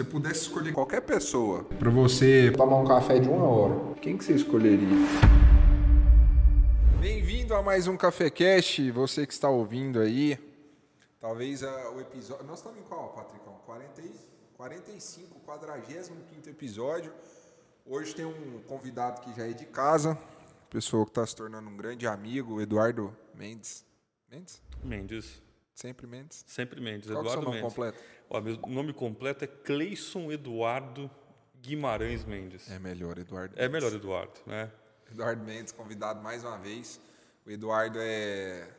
você pudesse escolher qualquer pessoa para você tomar um café de uma hora, quem que você escolheria? Bem-vindo a mais um Café Cash, você que está ouvindo aí. Talvez uh, o episódio. Nós estamos em qual, Patricão? 40, 45, 45 episódio. Hoje tem um convidado que já é de casa, pessoa que está se tornando um grande amigo, o Eduardo Mendes. Mendes? Mendes. Sempre Mendes? Sempre Mendes. Qual Eduardo é o seu nome Mendes. completo? Ó, meu nome completo é Cleison Eduardo Guimarães Mendes. É melhor, Eduardo. É melhor Eduardo, né? Eduardo Mendes, convidado mais uma vez. O Eduardo é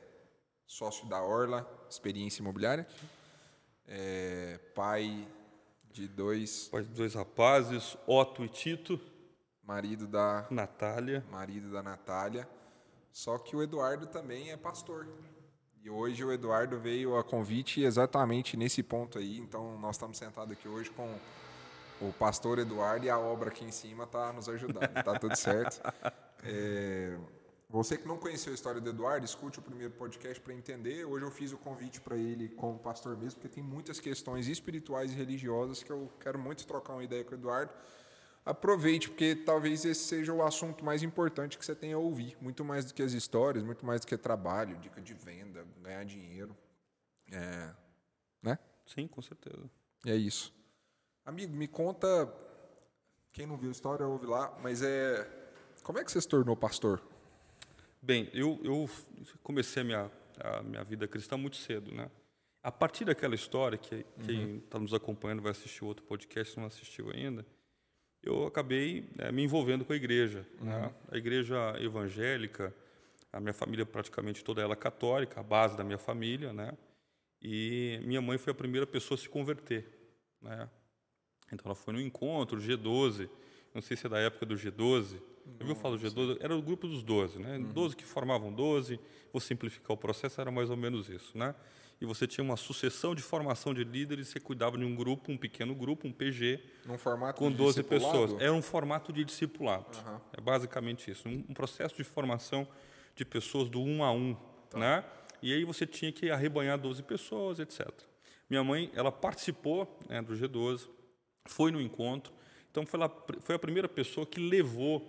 sócio da Orla, experiência imobiliária. É pai de dois, Pai de dois rapazes, Otto e Tito, marido da Natália. marido da Natália. Só que o Eduardo também é pastor. E hoje o Eduardo veio a convite exatamente nesse ponto aí. Então nós estamos sentados aqui hoje com o pastor Eduardo e a obra aqui em cima está nos ajudando. Tá tudo certo. É, você que não conheceu a história do Eduardo, escute o primeiro podcast para entender. Hoje eu fiz o convite para ele como pastor mesmo, porque tem muitas questões espirituais e religiosas que eu quero muito trocar uma ideia com o Eduardo. Aproveite, porque talvez esse seja o assunto mais importante que você tenha a ouvir. Muito mais do que as histórias, muito mais do que trabalho, dica de venda, ganhar dinheiro. É, né? Sim, com certeza. E é isso. Amigo, me conta. Quem não viu a história, ouve lá, mas é. Como é que você se tornou pastor? Bem, eu, eu comecei a minha, a minha vida cristã muito cedo, né? A partir daquela história, que quem está nos acompanhando vai assistir outro podcast, se não assistiu ainda, eu acabei né, me envolvendo com a igreja. Né? A igreja evangélica, a minha família praticamente toda ela é católica, a base da minha família, né? E minha mãe foi a primeira pessoa a se converter, né? Então ela foi no encontro, G12, não sei se é da época do G12. Eu ouviu falar do G12? Era o grupo dos 12, né? 12 que formavam 12, vou simplificar o processo, era mais ou menos isso, né? E você tinha uma sucessão de formação de líderes, você cuidava de um grupo, um pequeno grupo, um PG, Num formato com de 12 discipulado? pessoas. Era um formato de discipulado. Aham. É basicamente isso. Um, um processo de formação de pessoas do um a um. Né? E aí você tinha que arrebanhar 12 pessoas, etc. Minha mãe, ela participou né, do G12, foi no encontro. Então, foi, lá, foi a primeira pessoa que levou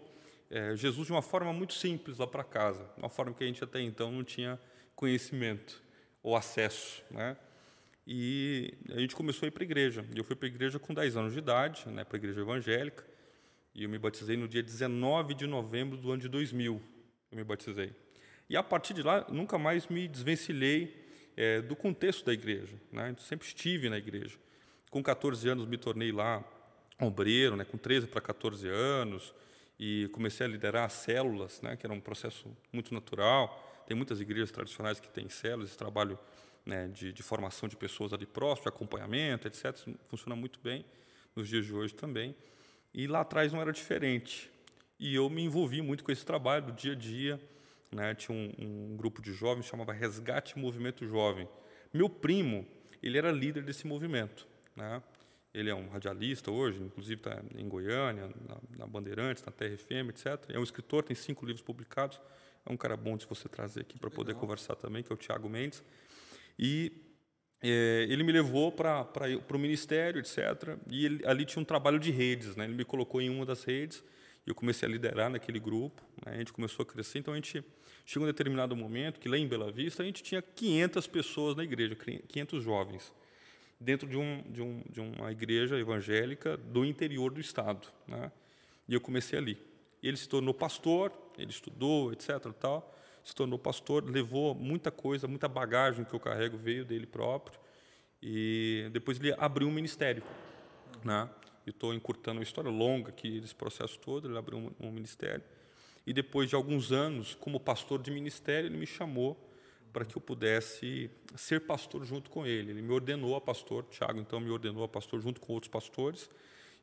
eh, Jesus de uma forma muito simples lá para casa. Uma forma que a gente até então não tinha conhecimento ou acesso. Né? E a gente começou a ir para a igreja. Eu fui para a igreja com 10 anos de idade, né, para a igreja evangélica. E eu me batizei no dia 19 de novembro do ano de 2000. Eu me batizei. E a partir de lá, nunca mais me desvencilhei eh, do contexto da igreja. Né? Sempre estive na igreja. Com 14 anos, me tornei lá obreiro, né? com 13 para 14 anos. E comecei a liderar as células, né? que era um processo muito natural. Tem muitas igrejas tradicionais que têm células, esse trabalho né, de, de formação de pessoas ali próximo, de acompanhamento, etc. Isso funciona muito bem nos dias de hoje também. E lá atrás não era diferente. E eu me envolvi muito com esse trabalho do dia a dia. Né? Tinha um, um grupo de jovens chamava Resgate Movimento Jovem. Meu primo, ele era líder desse movimento. Né? Ele é um radialista hoje, inclusive está em Goiânia, na, na Bandeirantes, na TRFM, etc. É um escritor, tem cinco livros publicados. É um cara bom de você trazer aqui para poder conversar também, que é o Tiago Mendes. E é, ele me levou para o ministério, etc. E ele, ali tinha um trabalho de redes. Né? Ele me colocou em uma das redes e eu comecei a liderar naquele grupo. Né? A gente começou a crescer. Então, a gente chegou um determinado momento que lá em Bela Vista a gente tinha 500 pessoas na igreja, 500 jovens, dentro de, um, de, um, de uma igreja evangélica do interior do estado. Né? E eu comecei ali. Ele se tornou pastor, ele estudou, etc. Tal, se tornou pastor, levou muita coisa, muita bagagem que eu carrego veio dele próprio. E depois ele abriu um ministério. Né? E estou encurtando uma história longa aqui desse processo todo. Ele abriu um, um ministério. E depois de alguns anos, como pastor de ministério, ele me chamou para que eu pudesse ser pastor junto com ele. Ele me ordenou a pastor, Tiago então me ordenou a pastor junto com outros pastores.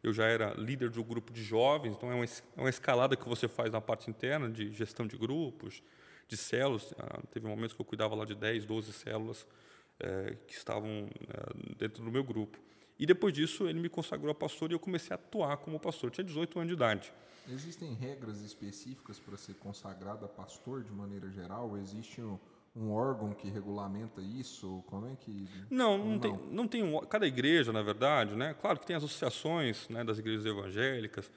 Eu já era líder de um grupo de jovens, então é uma, é uma escalada que você faz na parte interna de gestão de grupos, de células. Ah, teve momentos que eu cuidava lá de 10, 12 células eh, que estavam eh, dentro do meu grupo. E depois disso, ele me consagrou a pastor e eu comecei a atuar como pastor. Eu tinha 18 anos de idade. Existem regras específicas para ser consagrado a pastor de maneira geral? Existe um, um órgão que regulamenta isso? Como é que. Não, não, não. tem. Não tem um, cada igreja, na verdade, né? Claro que tem associações né, das igrejas evangélicas,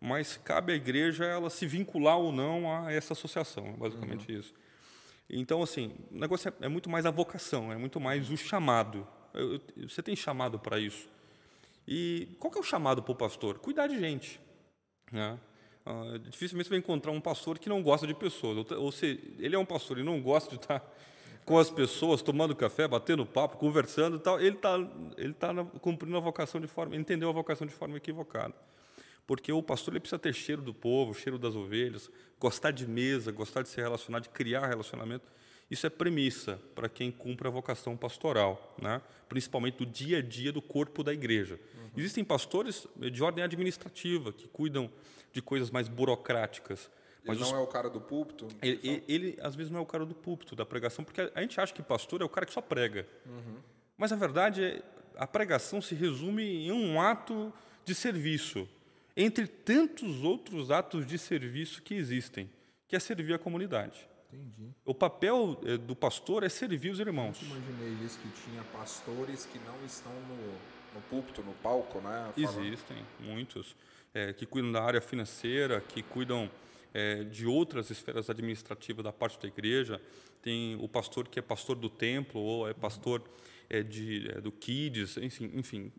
mas cabe à igreja ela se vincular ou não a essa associação, é basicamente uhum. isso. Então, assim, o negócio é, é, muito mais a vocação, é muito mais o chamado. Eu, eu, você tem chamado para isso. E qual que é o chamado para o pastor? Cuidar de gente. Né? Uh, dificilmente você vai encontrar um pastor que não gosta de pessoas. Ou, ou se ele é um pastor e não gosta de estar com as pessoas, tomando café, batendo papo, conversando e tal, ele está ele tá cumprindo a vocação de forma, entendeu a vocação de forma equivocada. Porque o pastor ele precisa ter cheiro do povo, cheiro das ovelhas, gostar de mesa, gostar de se relacionar, de criar relacionamento. Isso é premissa para quem cumpre a vocação pastoral, né? principalmente do dia a dia do corpo da igreja. Uhum. Existem pastores de ordem administrativa que cuidam de coisas mais burocráticas. Mas ele não os... é o cara do púlpito? Ele, ele, ele, às vezes, não é o cara do púlpito, da pregação, porque a gente acha que pastor é o cara que só prega. Uhum. Mas, a verdade, é a pregação se resume em um ato de serviço, entre tantos outros atos de serviço que existem, que é servir a comunidade. Entendi. O papel eh, do pastor é servir os irmãos. Eu imaginei isso, que tinha pastores que não estão no, no púlpito, no palco, né? Existem, muitos é, que cuidam da área financeira, que cuidam é, de outras esferas administrativas da parte da igreja. Tem o pastor que é pastor do templo ou é pastor é, de, é, do Kids, enfim, enfim.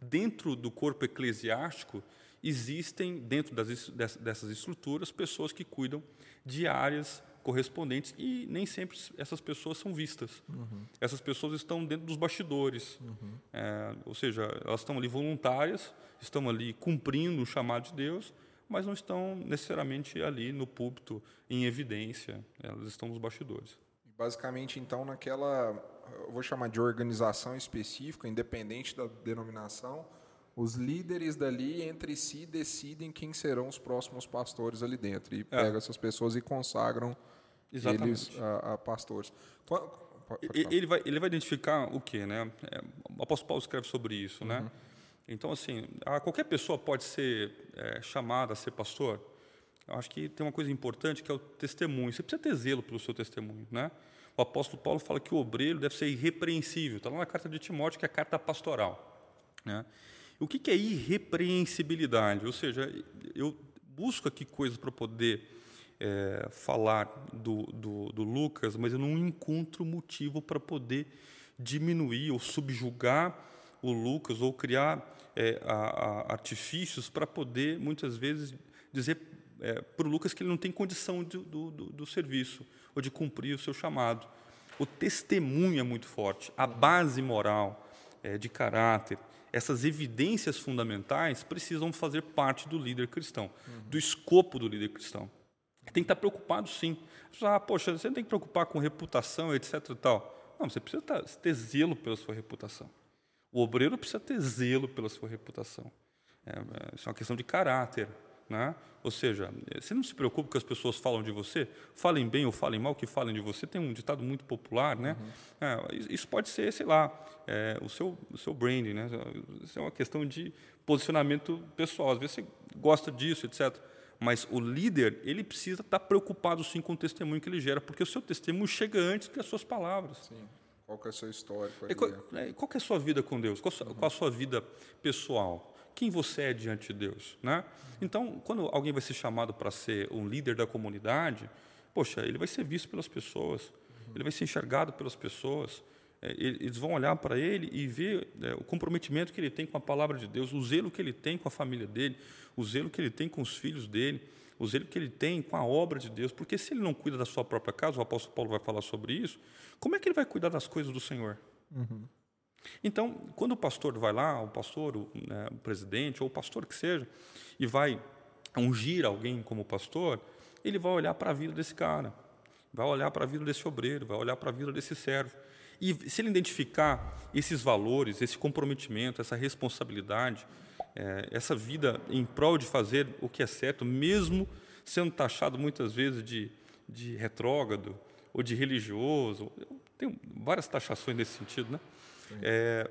Dentro do corpo eclesiástico, existem, dentro das, dessas estruturas, pessoas que cuidam de áreas correspondentes e nem sempre essas pessoas são vistas. Uhum. Essas pessoas estão dentro dos bastidores, uhum. é, ou seja, elas estão ali voluntárias, estão ali cumprindo o chamado de Deus, mas não estão necessariamente ali no púlpito em evidência, elas estão nos bastidores. Basicamente, então, naquela, eu vou chamar de organização específica, independente da denominação, os líderes dali entre si decidem quem serão os próximos pastores ali dentro e é. pegam essas pessoas e consagram Exatamente. eles a, a pastores. ele vai, ele vai identificar o quê, né? É, o apóstolo Paulo escreve sobre isso, né? uhum. né? Então, assim, qualquer pessoa pode ser é, chamada a ser pastor. Eu acho que tem uma coisa importante que é o testemunho. Você precisa ter zelo pelo seu testemunho, né? O apóstolo Paulo fala que o obreiro deve ser irrepreensível. Está lá na carta de Timóteo, que é a carta pastoral. Né? O que, que é irrepreensibilidade? Ou seja, eu busco aqui coisas para poder é, falar do, do, do, Lucas, mas eu não encontro motivo para poder diminuir ou subjugar o Lucas ou criar é, a, a artifícios para poder, muitas vezes, dizer é, para o Lucas que ele não tem condição de, do, do, do serviço ou de cumprir o seu chamado. O testemunho é muito forte, a base moral, é, de caráter, essas evidências fundamentais precisam fazer parte do líder cristão, uhum. do escopo do líder cristão. Tem que estar preocupado, sim. Ah, poxa, você não tem que preocupar com reputação, etc. Tal. Não, você precisa ter zelo pela sua reputação. O obreiro precisa ter zelo pela sua reputação. É, é, isso é uma questão de caráter. Né? Ou seja, você não se preocupa que as pessoas falam de você, falem bem ou falem mal, que falem de você. Tem um ditado muito popular, né? Uhum. É, isso pode ser, sei lá, é, o seu o seu branding, né? Isso é uma questão de posicionamento pessoal. Às vezes você gosta disso, etc. Mas o líder, ele precisa estar preocupado sim com o testemunho que ele gera, porque o seu testemunho chega antes que as suas palavras. Sim. Qual é a sua história? Qual, é, qual é a sua vida com Deus? Qual, uhum. qual a sua vida pessoal? Quem você é diante de Deus? Né? Então, quando alguém vai ser chamado para ser um líder da comunidade, poxa, ele vai ser visto pelas pessoas, ele vai ser enxergado pelas pessoas. É, eles vão olhar para ele e ver é, o comprometimento que ele tem com a palavra de Deus, o zelo que ele tem com a família dele, o zelo que ele tem com os filhos dele, o zelo que ele tem com a obra de Deus. Porque se ele não cuida da sua própria casa, o apóstolo Paulo vai falar sobre isso, como é que ele vai cuidar das coisas do Senhor? Uhum. Então, quando o pastor vai lá, o pastor, o, né, o presidente, ou o pastor que seja, e vai ungir alguém como pastor, ele vai olhar para a vida desse cara, vai olhar para a vida desse obreiro, vai olhar para a vida desse servo. E se ele identificar esses valores, esse comprometimento, essa responsabilidade, é, essa vida em prol de fazer o que é certo, mesmo sendo taxado muitas vezes de, de retrógrado ou de religioso, tem várias taxações nesse sentido, né? É,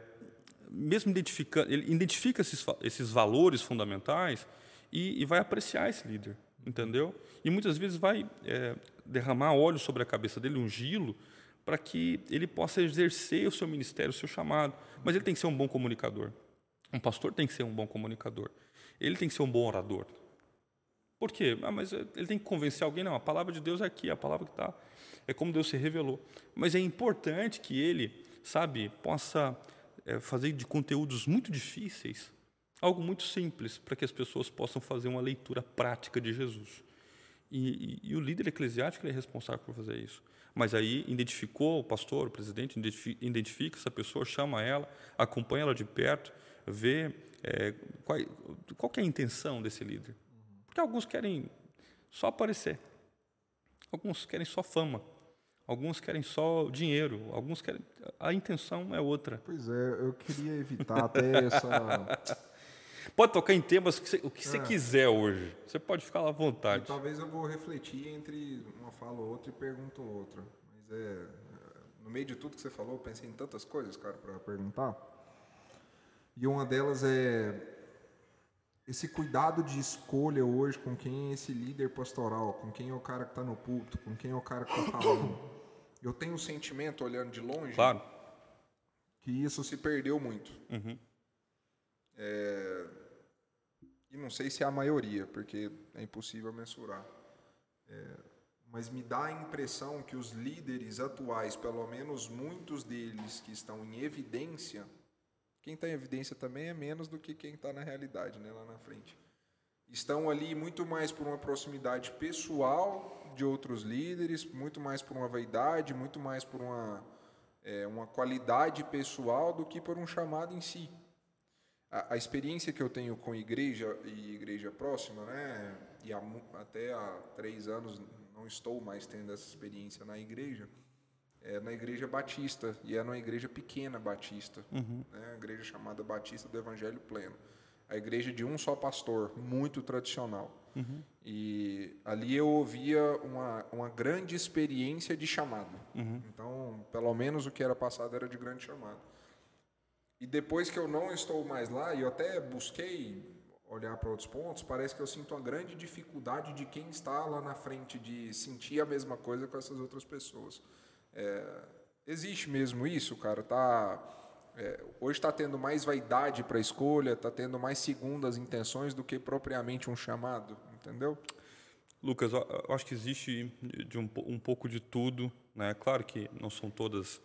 mesmo identificando, ele identifica esses, esses valores fundamentais e, e, vai apreciar esse líder, entendeu? E muitas vezes vai é, derramar óleo sobre a cabeça dele, ungí-lo, para que ele possa exercer o seu ministério, o seu chamado. Mas ele tem que ser um bom comunicador. Um pastor tem que ser um bom comunicador. Ele tem que ser um bom orador. Por quê? Ah, mas ele tem que convencer alguém. Não, a palavra de Deus é aqui, a palavra que está. É como Deus se revelou. Mas é importante que ele, sabe, possa é, fazer de conteúdos muito difíceis algo muito simples para que as pessoas possam fazer uma leitura prática de Jesus. E, e, e o líder eclesiástico é responsável por fazer isso. Mas aí identificou o pastor, o presidente, identifica essa pessoa, chama ela, acompanha ela de perto, vê é, qual, qual é a intenção desse líder. Porque alguns querem só aparecer, alguns querem só fama, alguns querem só dinheiro, alguns querem. A intenção é outra. Pois é, eu queria evitar até essa. Pode tocar em temas que você, o que é. você quiser hoje. Você pode ficar à vontade. E talvez eu vou refletir entre uma fala ou outra e pergunto outra. Mas é. No meio de tudo que você falou, eu pensei em tantas coisas, cara, para perguntar. E uma delas é esse cuidado de escolha hoje com quem é esse líder pastoral, com quem é o cara que está no púlpito, com quem é o cara que está falando. Eu tenho um sentimento, olhando de longe, claro. que isso se perdeu muito. Uhum. É... E não sei se é a maioria, porque é impossível mensurar. É... Mas me dá a impressão que os líderes atuais, pelo menos muitos deles que estão em evidência, quem está em evidência também é menos do que quem está na realidade, né, lá na frente. Estão ali muito mais por uma proximidade pessoal de outros líderes, muito mais por uma vaidade, muito mais por uma, é, uma qualidade pessoal do que por um chamado em si. A, a, experiência que eu tenho com igreja e igreja próxima, né, e há, até há três anos não estou mais tendo essa experiência na igreja, é na igreja batista, e é numa igreja pequena batista, uhum. né, a igreja chamada Batista do Evangelho Pleno. A igreja de um só pastor, muito tradicional. Uhum. E ali eu ouvia uma, uma grande experiência de chamado. Uhum. Então, pelo menos o que era passado era de grande chamado. E depois que eu não estou mais lá, e eu até busquei olhar para outros pontos, parece que eu sinto uma grande dificuldade de quem está lá na frente de sentir a mesma coisa com essas outras pessoas. É, existe mesmo isso, cara? Tá, é, hoje está tendo mais vaidade para a escolha, está tendo mais segundas intenções do que propriamente um chamado, entendeu? Lucas, eu acho que existe de um, um pouco de tudo. Né? Claro que não são todas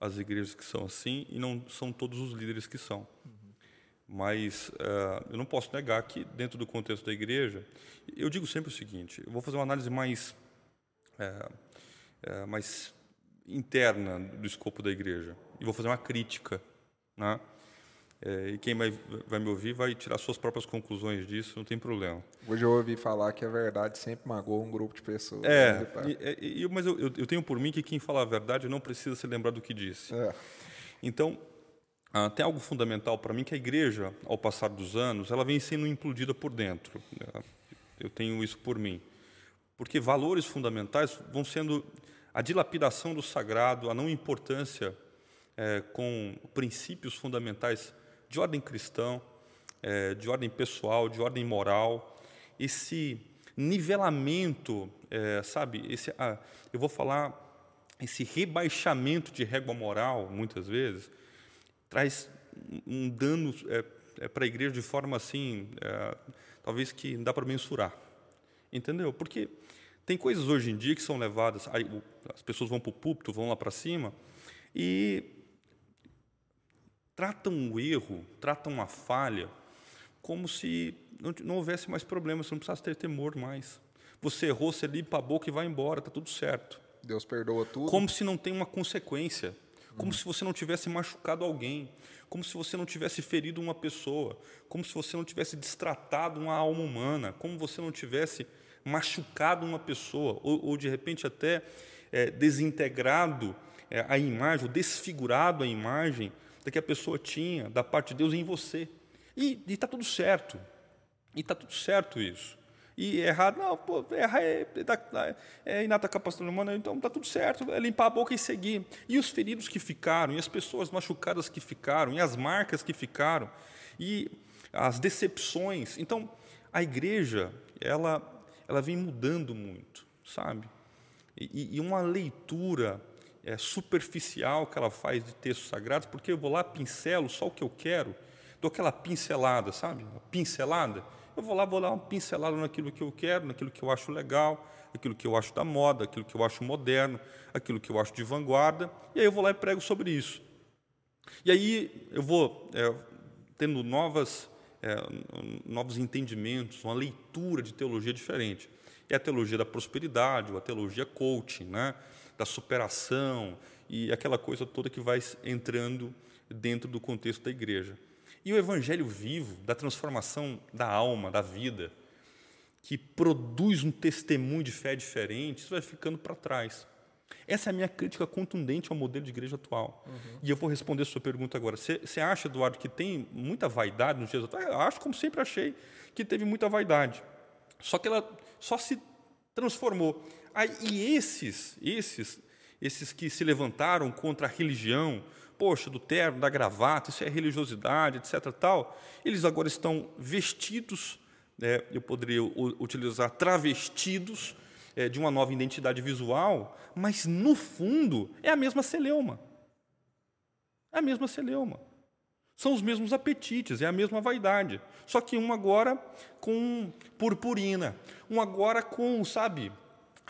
as igrejas que são assim e não são todos os líderes que são. Uhum. Mas uh, eu não posso negar que, dentro do contexto da igreja, eu digo sempre o seguinte: eu vou fazer uma análise mais, é, é, mais interna do escopo da igreja e vou fazer uma crítica, né? É, e quem vai, vai, me ouvir vai tirar suas próprias conclusões disso, não tem problema. Hoje eu ouvi falar que a verdade sempre magoa um grupo de pessoas. É, né, e, e, mas eu, eu, tenho por mim que quem fala a verdade não precisa se lembrar do que disse. É. Então, ah, tem algo fundamental para mim que a igreja, ao passar dos anos, ela vem sendo implodida por dentro. Né? Eu tenho isso por mim. Porque valores fundamentais vão sendo a dilapidação do sagrado, a não importância é, com princípios fundamentais de ordem cristã, é, de ordem pessoal, de ordem moral, esse nivelamento, é, sabe, esse, ah, eu vou falar, esse rebaixamento de régua moral, muitas vezes, traz um dano é, é, para a igreja de forma assim, é, talvez que não dá para mensurar. Entendeu? Porque tem coisas hoje em dia que são levadas, as pessoas vão para o púlpito, vão lá para cima, e tratam o erro, tratam a falha, como se não, não houvesse mais problema, você não precisasse ter temor mais. Você errou, você limpa a boca e vai embora, está tudo certo. Deus perdoa tudo. Como se não tem uma consequência, como hum. se você não tivesse machucado alguém, como se você não tivesse ferido uma pessoa, como se você não tivesse destratado uma alma humana, como você não tivesse machucado uma pessoa, ou, ou de repente até é, desintegrado é, a imagem, ou desfigurado a imagem da que a pessoa tinha da parte de Deus em você. E está tudo certo. E está tudo certo isso. E errado, não, pô, errar é, é, é inata capacidade humana, então está tudo certo, é limpar a boca e seguir. E os feridos que ficaram, e as pessoas machucadas que ficaram, e as marcas que ficaram, e as decepções. Então, a igreja, ela ela vem mudando muito, sabe? E, e uma leitura é, superficial que ela faz de textos sagrados, porque eu vou lá, pincelo só o que eu quero, dou aquela pincelada, sabe? Uma pincelada. Eu vou lá, vou dar uma pincelada naquilo que eu quero, naquilo que eu acho legal, aquilo que eu acho da moda, aquilo que eu acho moderno, aquilo que eu acho de vanguarda, e aí eu vou lá e prego sobre isso. E aí eu vou é, tendo novas, é, novos entendimentos, uma leitura de teologia diferente. É a teologia da prosperidade, ou a teologia coaching, né? Da superação e aquela coisa toda que vai entrando dentro do contexto da igreja. E o evangelho vivo, da transformação da alma, da vida, que produz um testemunho de fé diferente, isso vai ficando para trás. Essa é a minha crítica contundente ao modelo de igreja atual. Uhum. E eu vou responder a sua pergunta agora. Você acha, Eduardo, que tem muita vaidade nos dias atuais? Eu acho, como sempre achei, que teve muita vaidade. Só que ela só se transformou. E esses, esses, esses que se levantaram contra a religião, poxa, do terno, da gravata, isso é religiosidade, etc. Tal, eles agora estão vestidos, né, eu poderia utilizar travestidos é, de uma nova identidade visual, mas no fundo é a mesma celeuma. É a mesma celeuma. São os mesmos apetites, é a mesma vaidade. Só que um agora com purpurina, um agora com, sabe,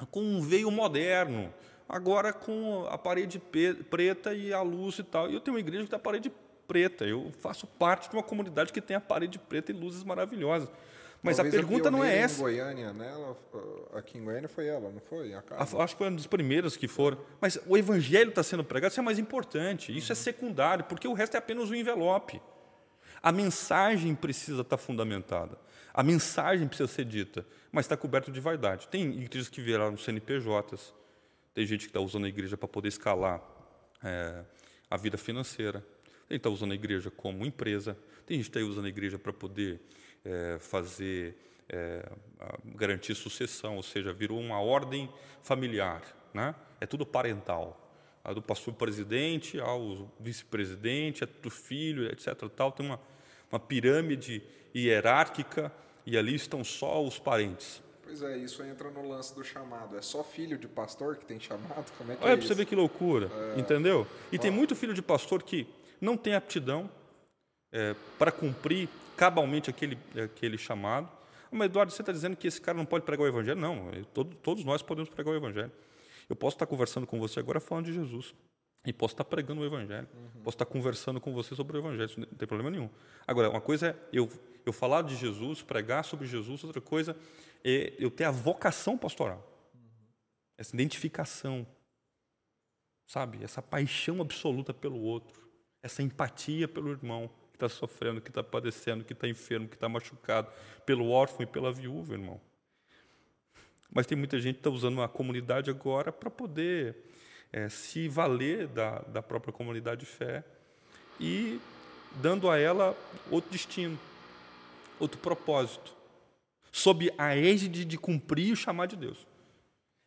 com um veio moderno, agora com a parede preta e a luz e tal. E eu tenho uma igreja que tem a parede preta. Eu faço parte de uma comunidade que tem a parede preta e luzes maravilhosas. Mas Talvez a pergunta a não é essa. Em Goiânia, né? Aqui em Goiânia foi ela, não foi? Acho que foi um dos primeiros que foram. Mas o evangelho está sendo pregado, isso é mais importante. Isso é uhum. é secundário, porque o resto é apenas um envelope. A mensagem precisa estar fundamentada. A mensagem precisa ser dita, mas está coberto de vaidade. Tem igrejas que viraram CNPJs, tem gente que está usando a igreja para poder escalar é, a vida financeira, tem gente que está usando a igreja como empresa, tem gente que está usando a igreja para poder é, fazer, é, garantir sucessão, ou seja, virou uma ordem familiar, né? é tudo parental. A do pastor presidente ao vice-presidente, é do filho, etc. Tal, tem uma, uma pirâmide hierárquica e ali estão só os parentes. Pois é, isso entra no lance do chamado. É só filho de pastor que tem chamado? Como é que Olha é para você ver que loucura, é... entendeu? E Ó. tem muito filho de pastor que não tem aptidão é, para cumprir cabalmente aquele, aquele chamado. Mas, Eduardo, você está dizendo que esse cara não pode pregar o evangelho? Não, todo, todos nós podemos pregar o evangelho. Eu posso estar conversando com você agora falando de Jesus. E posso estar pregando o Evangelho. Uhum. Posso estar conversando com você sobre o Evangelho. Isso não tem problema nenhum. Agora, uma coisa é eu, eu falar de Jesus, pregar sobre Jesus. Outra coisa é eu ter a vocação pastoral. Essa identificação. Sabe? Essa paixão absoluta pelo outro. Essa empatia pelo irmão que está sofrendo, que está padecendo, que está enfermo, que está machucado. Pelo órfão e pela viúva, irmão. Mas tem muita gente que está usando a comunidade agora para poder é, se valer da, da própria comunidade de fé e dando a ela outro destino, outro propósito, sob a égide de cumprir o chamado de Deus.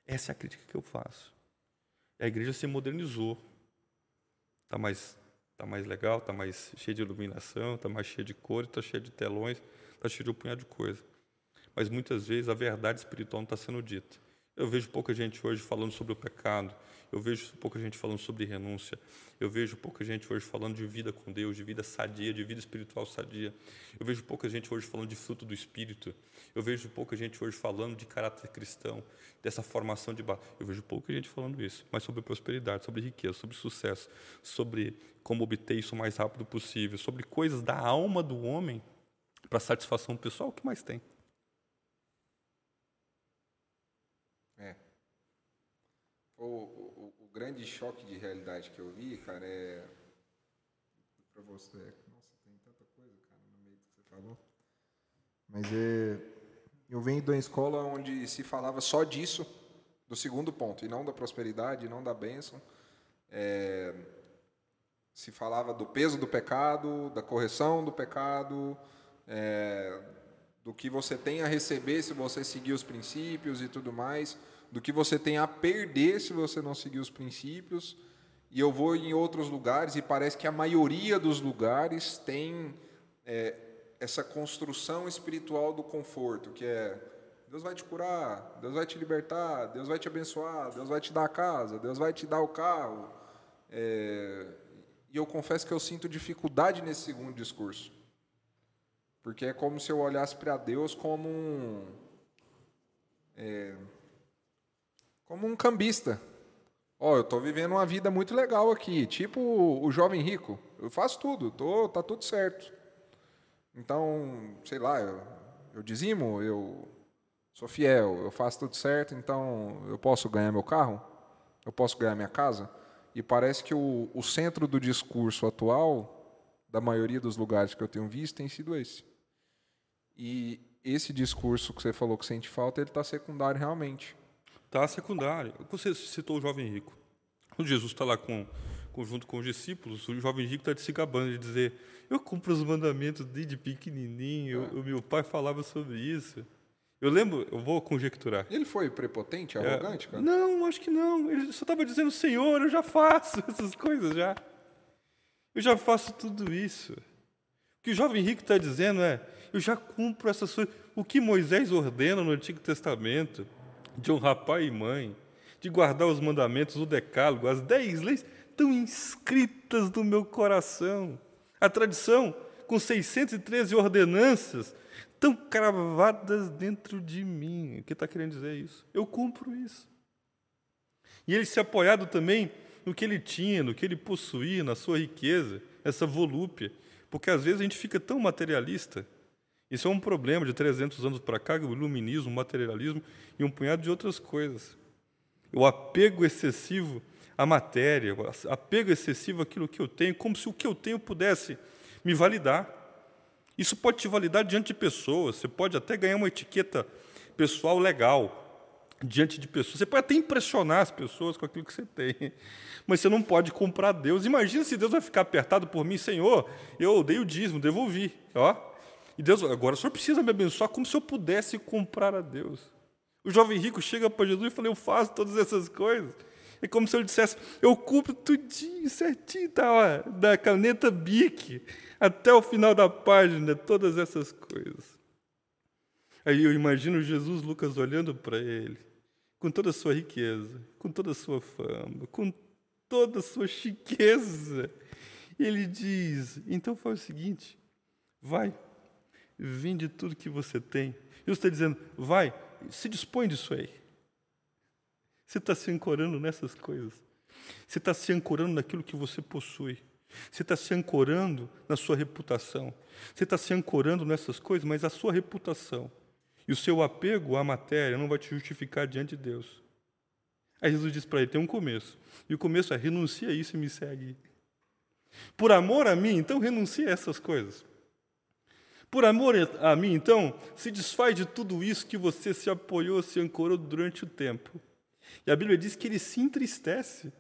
Essa é a crítica que eu faço. A igreja se modernizou, está mais, tá mais legal, está mais cheia de iluminação, está mais cheia de cores, está cheia de telões, está cheia de um punhado de coisa. Mas muitas vezes a verdade espiritual não está sendo dita. Eu vejo pouca gente hoje falando sobre o pecado, eu vejo pouca gente falando sobre renúncia, eu vejo pouca gente hoje falando de vida com Deus, de vida sadia, de vida espiritual sadia. Eu vejo pouca gente hoje falando de fruto do Espírito. Eu vejo pouca gente hoje falando de caráter cristão, dessa formação de base. Eu vejo pouca gente falando isso, mas sobre prosperidade, sobre riqueza, sobre sucesso, sobre como obter isso o mais rápido possível, sobre coisas da alma do homem para satisfação pessoal, o que mais tem? O, o, o, grande choque de realidade que eu vi, cara, é. Pra você. Nossa, tem tanta coisa, cara, no meio do que você falou. Mas é. Eu venho de uma escola onde se falava só disso, do segundo ponto, e não da prosperidade, não da bênção. É, se falava do peso do pecado, da correção do pecado, é, do que você tem a receber se você seguir os princípios e tudo mais do que você tem a perder se você não seguir os princípios. E eu vou em outros lugares e parece que a maioria dos lugares tem é, essa construção espiritual do conforto, que é Deus vai te curar, Deus vai te libertar, Deus vai te abençoar, Deus vai te dar a casa, Deus vai te dar o carro. É, e eu confesso que eu sinto dificuldade nesse segundo discurso. Porque é como se eu olhasse para Deus como um. É, como um cambista. Ó, oh, eu estou vivendo uma vida muito legal aqui, tipo o jovem rico. Eu faço tudo, tô, tá tudo certo. Então, sei lá, eu, eu dizimo, eu sou fiel, eu faço tudo certo, então eu posso ganhar meu carro, eu posso ganhar minha casa. E parece que o, o centro do discurso atual, da maioria dos lugares que eu tenho visto, tem sido esse. E esse discurso que você falou que sente falta, ele está secundário realmente. Está secundário. Você citou o jovem rico. O Jesus está lá com, com, junto com os discípulos, o jovem rico está de se gabando de dizer: Eu cumpro os mandamentos desde pequenininho, é. o meu pai falava sobre isso. Eu lembro, eu vou conjecturar. Ele foi prepotente, é. arrogante, cara? Não, acho que não. Ele só estava dizendo, Senhor, eu já faço essas coisas já. Eu já faço tudo isso. O que o jovem rico está dizendo é, eu já cumpro essas coisas. O que Moisés ordena no Antigo Testamento, de honrar pai e mãe, de guardar os mandamentos, o decálogo, as dez leis, estão inscritas no meu coração. A tradição, com 613 ordenanças, estão cravadas dentro de mim. O que está querendo dizer isso? Eu cumpro isso. E ele se apoiado também no que ele tinha, no que ele possuía, na sua riqueza, essa volúpia. Porque às vezes a gente fica tão materialista. Isso é um problema de 300 anos para cá, o iluminismo, o materialismo e um punhado de outras coisas. O apego excessivo à matéria, o apego excessivo àquilo que eu tenho, como se o que eu tenho pudesse me validar. Isso pode te validar diante de pessoas, você pode até ganhar uma etiqueta pessoal legal diante de pessoas. Você pode até impressionar as pessoas com aquilo que você tem, mas você não pode comprar Deus. Imagina se Deus vai ficar apertado por mim, Senhor, eu dei o dízimo, devolvi. Ó. E Deus, agora o Senhor precisa me abençoar como se eu pudesse comprar a Deus. O jovem rico chega para Jesus e fala: Eu faço todas essas coisas. É como se ele dissesse: Eu cumpro tudinho, certinho, tá, ó, da caneta Bic até o final da página, todas essas coisas. Aí eu imagino Jesus, Lucas, olhando para ele, com toda a sua riqueza, com toda a sua fama, com toda a sua chiqueza. E ele diz: então faz o seguinte, vai, vende tudo que você tem. Eu está dizendo, vai, se dispõe disso aí. Você está se ancorando nessas coisas. Você está se ancorando naquilo que você possui. Você está se ancorando na sua reputação. Você está se ancorando nessas coisas, mas a sua reputação e o seu apego à matéria não vai te justificar diante de Deus. Aí Jesus diz para ele: tem um começo. E o começo é: renuncia a isso e me segue. Por amor a mim, então renuncia a essas coisas. Por amor a mim, então, se desfaz de tudo isso que você se apoiou, se ancorou durante o tempo. E a Bíblia diz que ele se entristece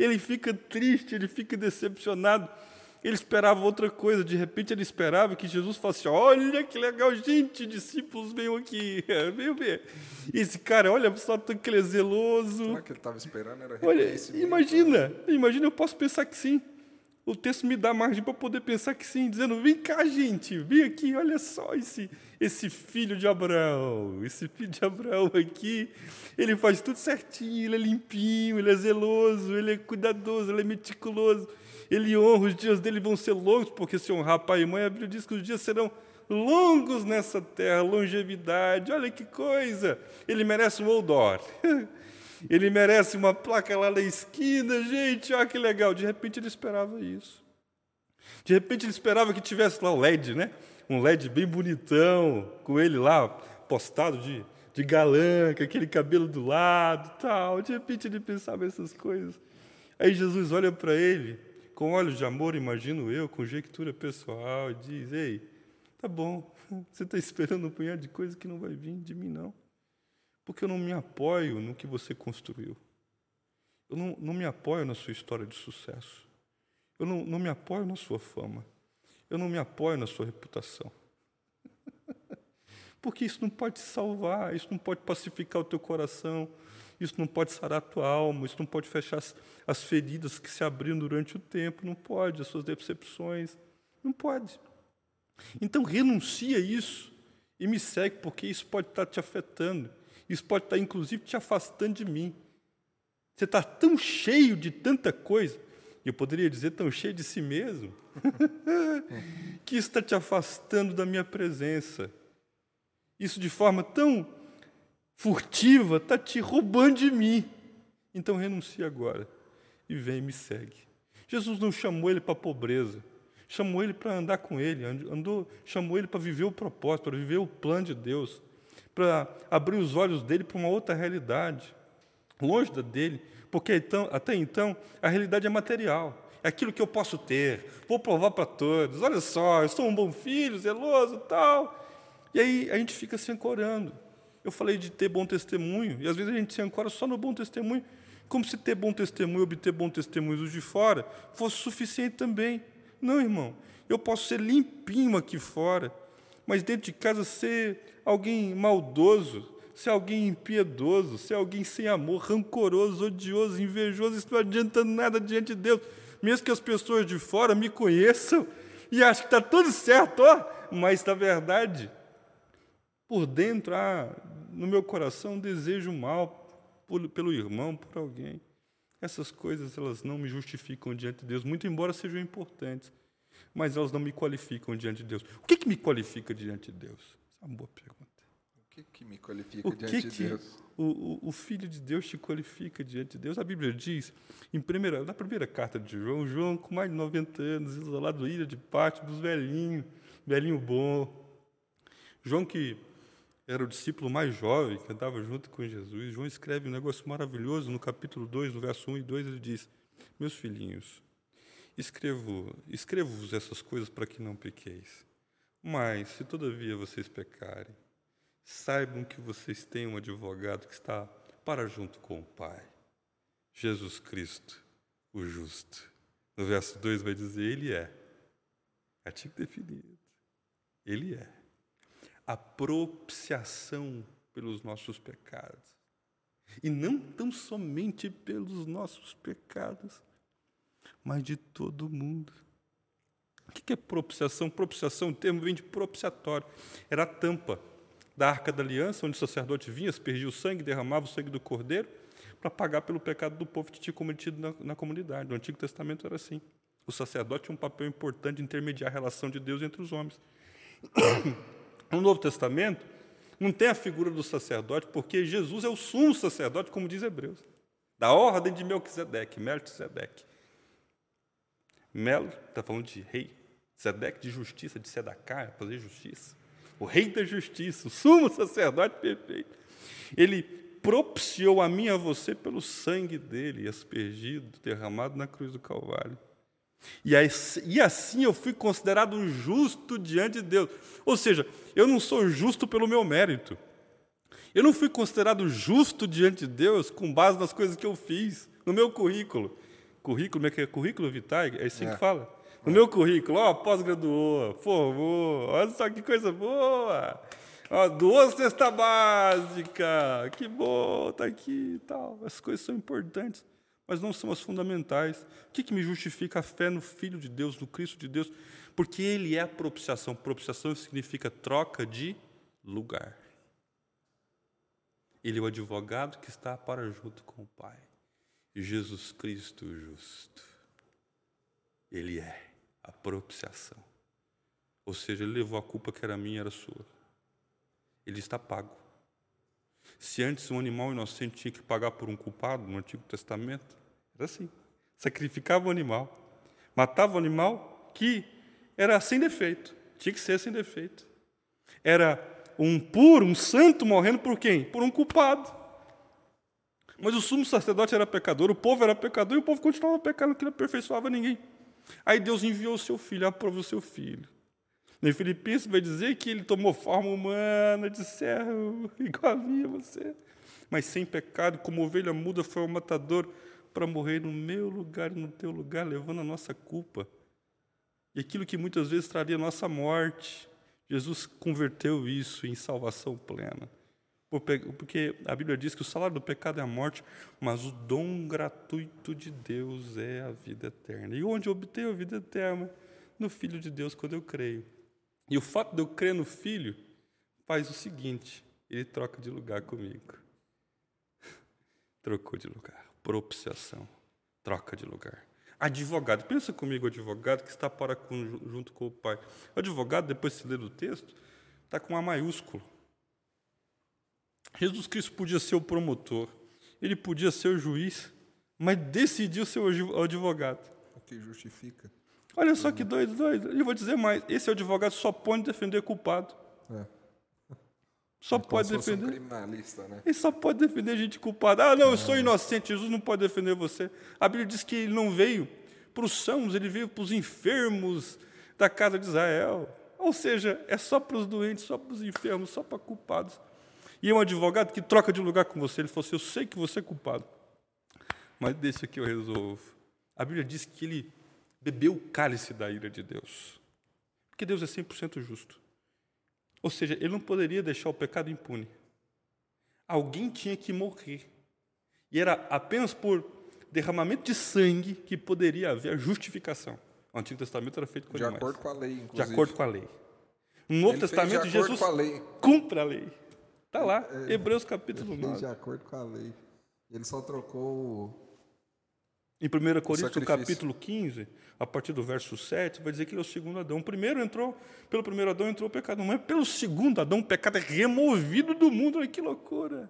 ele fica triste, ele fica decepcionado. Ele esperava outra coisa, de repente ele esperava que Jesus fosse: Olha que legal, gente, discípulos, venham aqui, venham ver. Esse cara, olha só, que ele é zeloso. Será que ele estava esperando? Era olha, imagina, imagina, eu posso pensar que sim. O texto me dá margem para poder pensar que sim, dizendo: Vem cá, gente, vem aqui, olha só esse, esse filho de Abraão, esse filho de Abraão aqui, ele faz tudo certinho, ele é limpinho, ele é zeloso, ele é cuidadoso, ele é meticuloso, ele honra, os dias dele vão ser longos, porque se honrar pai e mãe, a Bíblia diz que os dias serão longos nessa terra, longevidade, olha que coisa, ele merece um outdoor. Ele merece uma placa lá na esquina, gente, olha que legal. De repente ele esperava isso. De repente ele esperava que tivesse lá o LED, né? um LED bem bonitão, com ele lá postado de, de galã, com aquele cabelo do lado tal. De repente ele pensava essas coisas. Aí Jesus olha para ele, com olhos de amor, imagino eu, conjectura pessoal, e diz: Ei, tá bom, você está esperando um punhado de coisa que não vai vir de mim, não. Porque eu não me apoio no que você construiu. Eu não, não me apoio na sua história de sucesso. Eu não, não me apoio na sua fama. Eu não me apoio na sua reputação. Porque isso não pode te salvar, isso não pode pacificar o teu coração, isso não pode sarar a tua alma, isso não pode fechar as, as feridas que se abriram durante o tempo, não pode, as suas decepções, não pode. Então renuncia a isso E me segue, porque isso pode estar te afetando. Isso pode estar, inclusive, te afastando de mim. Você está tão cheio de tanta coisa, eu poderia dizer tão cheio de si mesmo, que isso está te afastando da minha presença. Isso de forma tão furtiva está te roubando de mim. Então renuncia agora e vem e me segue. Jesus não chamou ele para a pobreza, chamou ele para andar com ele, andou, chamou ele para viver o propósito, para viver o plano de Deus, para abrir os olhos dele para uma outra realidade, longe da dele, porque então, até então a realidade é material, é aquilo que eu posso ter, vou provar para todos, olha só, eu sou um bom filho, zeloso tal. E aí a gente fica se ancorando. Eu falei de ter bom testemunho, e às vezes a gente se ancora só no bom testemunho, como se ter bom testemunho, obter bom testemunho dos de fora, fosse suficiente também. Não, irmão, eu posso ser limpinho aqui fora, mas dentro de casa ser alguém maldoso, ser alguém impiedoso, ser alguém sem amor, rancoroso, odioso, invejoso, isso não adianta nada diante de Deus. Mesmo que as pessoas de fora me conheçam e achem que está tudo certo, ó, mas na verdade por dentro, ah, no meu coração, desejo mal por, pelo irmão, por alguém. Essas coisas, elas não me justificam diante de Deus, muito embora sejam importantes, mas elas não me qualificam diante de Deus. O que, que me qualifica diante de Deus? Essa é uma boa pergunta. O que, que me qualifica o diante que de Deus? O, o, o, Filho de Deus te qualifica diante de Deus. A Bíblia diz, em primeira, na primeira carta de João, João com mais de 90 anos, isolado, ilha de parte dos velhinhos, velhinho bom. João que era o discípulo mais jovem que andava junto com Jesus. João escreve um negócio maravilhoso no capítulo 2, no verso 1 e 2, ele diz: Meus filhinhos, escrevo, escrevo-vos essas coisas para que não pequeis. Mas, se todavia vocês pecarem, saibam que vocês têm um advogado que está para junto com o Pai, Jesus Cristo, o justo. No verso 2 vai dizer: Ele é. Artigo definido. Ele é a propiciação pelos nossos pecados. E não tão somente pelos nossos pecados, mas de todo mundo. O que é propiciação? Propiciação, o termo vem de propiciatório. Era a tampa da arca da aliança, onde o sacerdote vinha, aspergia o sangue, derramava o sangue do cordeiro, para pagar pelo pecado do povo que tinha cometido na, na comunidade. No Antigo Testamento era assim. O sacerdote tinha um papel importante de intermediar a relação de Deus entre os homens. No Novo Testamento, não tem a figura do sacerdote, porque Jesus é o sumo sacerdote, como diz Hebreus, da ordem de Melquisedeque, Melquisedeque. Mel está falando de rei, Sedeque de justiça, de Sedacá, é fazer justiça. O rei da justiça, o sumo sacerdote perfeito. Ele propiciou a mim e a você pelo sangue dele, aspergido, derramado na cruz do Calvário. E assim eu fui considerado justo diante de Deus. Ou seja, eu não sou justo pelo meu mérito. Eu não fui considerado justo diante de Deus com base nas coisas que eu fiz, no meu currículo. Currículo, é que é currículo vitae? É assim é. que fala. No é. meu currículo, ó, pós-graduou, formou, olha só que coisa boa. Ó, doou cesta básica, que bom, tá aqui e tal. Essas coisas são importantes mas não são as fundamentais. O que, que me justifica a fé no Filho de Deus, no Cristo de Deus? Porque Ele é a propiciação. Propiciação significa troca de lugar. Ele é o advogado que está para junto com o Pai. Jesus Cristo justo. Ele é a propiciação. Ou seja, ele levou a culpa que era minha, era sua. Ele está pago. Se antes um animal inocente tinha que pagar por um culpado no Antigo Testamento, era assim. Sacrificava o animal, matava o animal que era sem defeito, tinha que ser sem defeito. Era um puro, um santo morrendo por quem? Por um culpado. Mas o sumo sacerdote era pecador, o povo era pecador e o povo continuava pecando, que não aperfeiçoava ninguém. Aí Deus enviou o seu filho, aprovou o seu filho. Em Filipenses vai dizer que ele tomou forma humana de servo, igual a mim, você. Mas sem pecado, como ovelha muda, foi o matador para morrer no meu lugar e no teu lugar, levando a nossa culpa. E aquilo que muitas vezes traria a nossa morte, Jesus converteu isso em salvação plena. Porque a Bíblia diz que o salário do pecado é a morte, mas o dom gratuito de Deus é a vida eterna. E onde eu obtenho a vida eterna? No Filho de Deus, quando eu creio. E o fato de eu crer no Filho faz o seguinte: ele troca de lugar comigo. Trocou de lugar. Propiciação. Troca de lugar. Advogado. Pensa comigo, advogado que está para com, junto com o pai. O advogado, depois de se ler o texto, está com A maiúsculo. Jesus Cristo podia ser o promotor, ele podia ser o juiz, mas decidiu ser o advogado. O que justifica. Olha só que doido, doido. Eu vou dizer mais: esse advogado só pode defender culpado. É. Só É pode um defender. criminalista, né? Ele só pode defender gente culpada. Ah, não, eu sou inocente. Jesus não pode defender você. A Bíblia diz que ele não veio para os sãos, ele veio para os enfermos da casa de Israel. Ou seja, é só para os doentes, só para os enfermos, só para culpados. E um advogado que troca de lugar com você. Ele falou assim: Eu sei que você é culpado, mas deixa que eu resolvo. A Bíblia diz que ele bebeu o cálice da ira de Deus. Porque Deus é 100% justo. Ou seja, ele não poderia deixar o pecado impune. Alguém tinha que morrer. E era apenas por derramamento de sangue que poderia haver a justificação. O Antigo Testamento era feito com De animais. acordo com a lei, De inclusive. acordo com a lei. No Novo Ele Testamento, de Jesus cumpre a lei. Está lá, Hebreus capítulo Ele fez 9. de acordo com a lei. Ele só trocou Em 1 Coríntios, capítulo 15, a partir do verso 7, vai dizer que ele é o segundo Adão. O primeiro entrou, pelo primeiro Adão entrou o pecado, mas pelo segundo Adão o pecado é removido do mundo. Olha que loucura!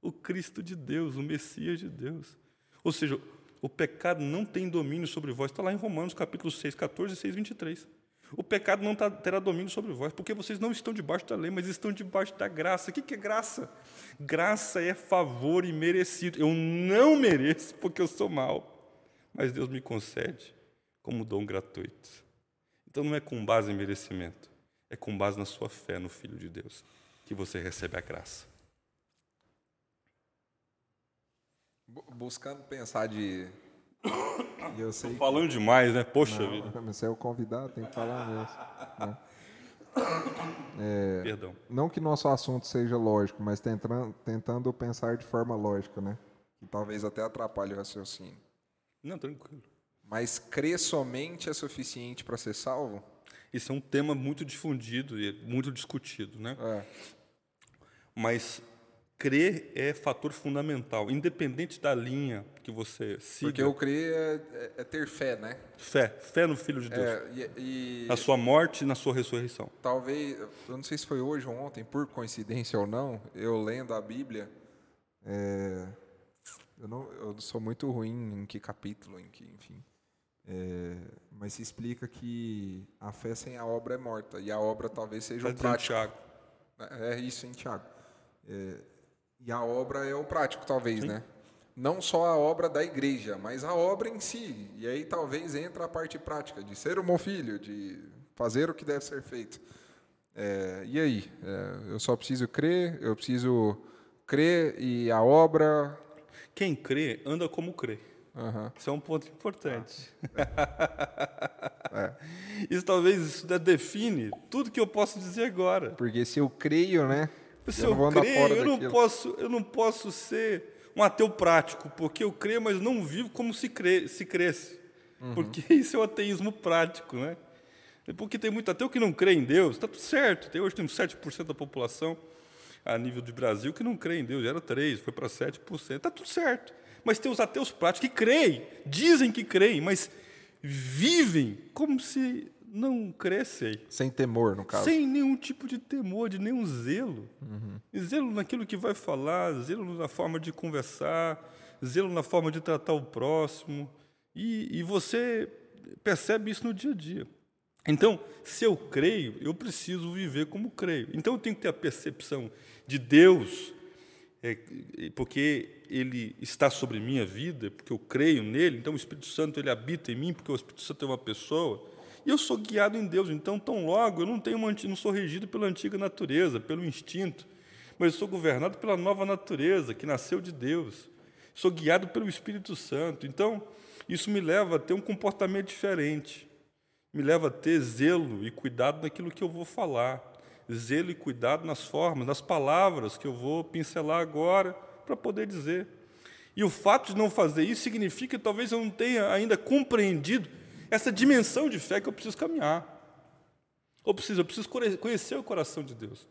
O Cristo de Deus, o Messias de Deus. Ou seja, o pecado não tem domínio sobre vós. Está lá em Romanos, capítulo 6, 14 e 6, 23. O pecado não tá- terá domínio sobre vós, porque vocês não estão debaixo da lei, mas estão debaixo da graça. O que é graça? Graça é favor imerecido. Eu não mereço, porque eu sou mau mas Deus me concede como dom gratuito. Então não é com base em merecimento, é com base na sua fé no Filho de Deus que você recebe a graça. Bu- Buscando pensar de. E eu sei que Falando demais, né? Poxa vida. não, mas você é o convidado, tem que falar mesmo. né? Perdão. Não que nosso assunto seja lógico, mas tentando, tentando pensar de forma lógica, né? que talvez até atrapalhe o raciocínio. Não, tranquilo. Mas crer somente é suficiente para ser salvo? Isso é um tema muito difundido e muito discutido, né? É. Mas crer é fator fundamental, independente da linha que você siga. Porque o crer é, é- é ter fé, né? Fé, fé no Filho de Deus, É, e, e na sua morte e na sua ressurreição. talvez, eu não sei se foi hoje ou ontem, por coincidência ou não, eu lendo a Bíblia, é, eu, não, eu sou muito ruim em que capítulo, em que, enfim. É, mas se explica que a fé sem a obra é morta, e a obra talvez seja Está um dizendo prático. Tiago. É isso, hein, Tiago? É, e a obra é o prático, talvez, né? Não só a obra da igreja, mas a obra em si. E aí talvez entra a parte prática, de ser um bom filho, de fazer o que deve ser feito. É, e aí? É, eu só preciso crer, eu preciso crer e a obra. Quem crê, anda como crê. Aham. Isso é um ponto importante. É. Isso talvez isso define tudo que eu posso dizer agora. Porque se eu creio, né? Se eu eu, creio, eu não, daquilo. posso, eu não posso ser um ateu prático, porque eu creio, mas não vivo como se, crê, se cresce. Uhum. Porque isso é o ateísmo prático, né? Porque tem muito ateu que não crê em Deus, está tudo certo. Tem, hoje tem 7% da população a nível de Brasil que não crê em Deus, já era 3%, foi para 7%, está tudo certo. Mas tem os ateus práticos que creem, dizem que creem, mas vivem como se não crescem. Sem temor, no caso. Sem nenhum tipo de temor, de nenhum zelo. E Zelo naquilo que vai falar, zelo na forma de conversar, zelo na forma de tratar o próximo. E, e você percebe isso no dia a dia. Então, se eu creio, eu preciso viver como creio. Então, eu tenho que ter a percepção de Deus, é, porque Ele está sobre minha vida, porque eu creio nele. Então, o Espírito Santo ele habita em mim, porque o Espírito Santo é uma pessoa. E eu sou guiado em Deus. Então, tão logo, eu não tenho uma, não sou regido pela antiga natureza, pelo instinto, mas eu sou governado pela nova natureza que nasceu de Deus. Sou guiado pelo Espírito Santo. Então, isso me leva a ter um comportamento diferente me leva a ter zelo e cuidado naquilo que eu vou falar, zelo e cuidado nas formas, nas palavras que eu vou pincelar agora para poder dizer. E o fato de não fazer isso significa que talvez eu não tenha ainda compreendido essa dimensão de fé que eu preciso caminhar. Eu preciso, eu preciso conhe- conhecer o coração de Deus.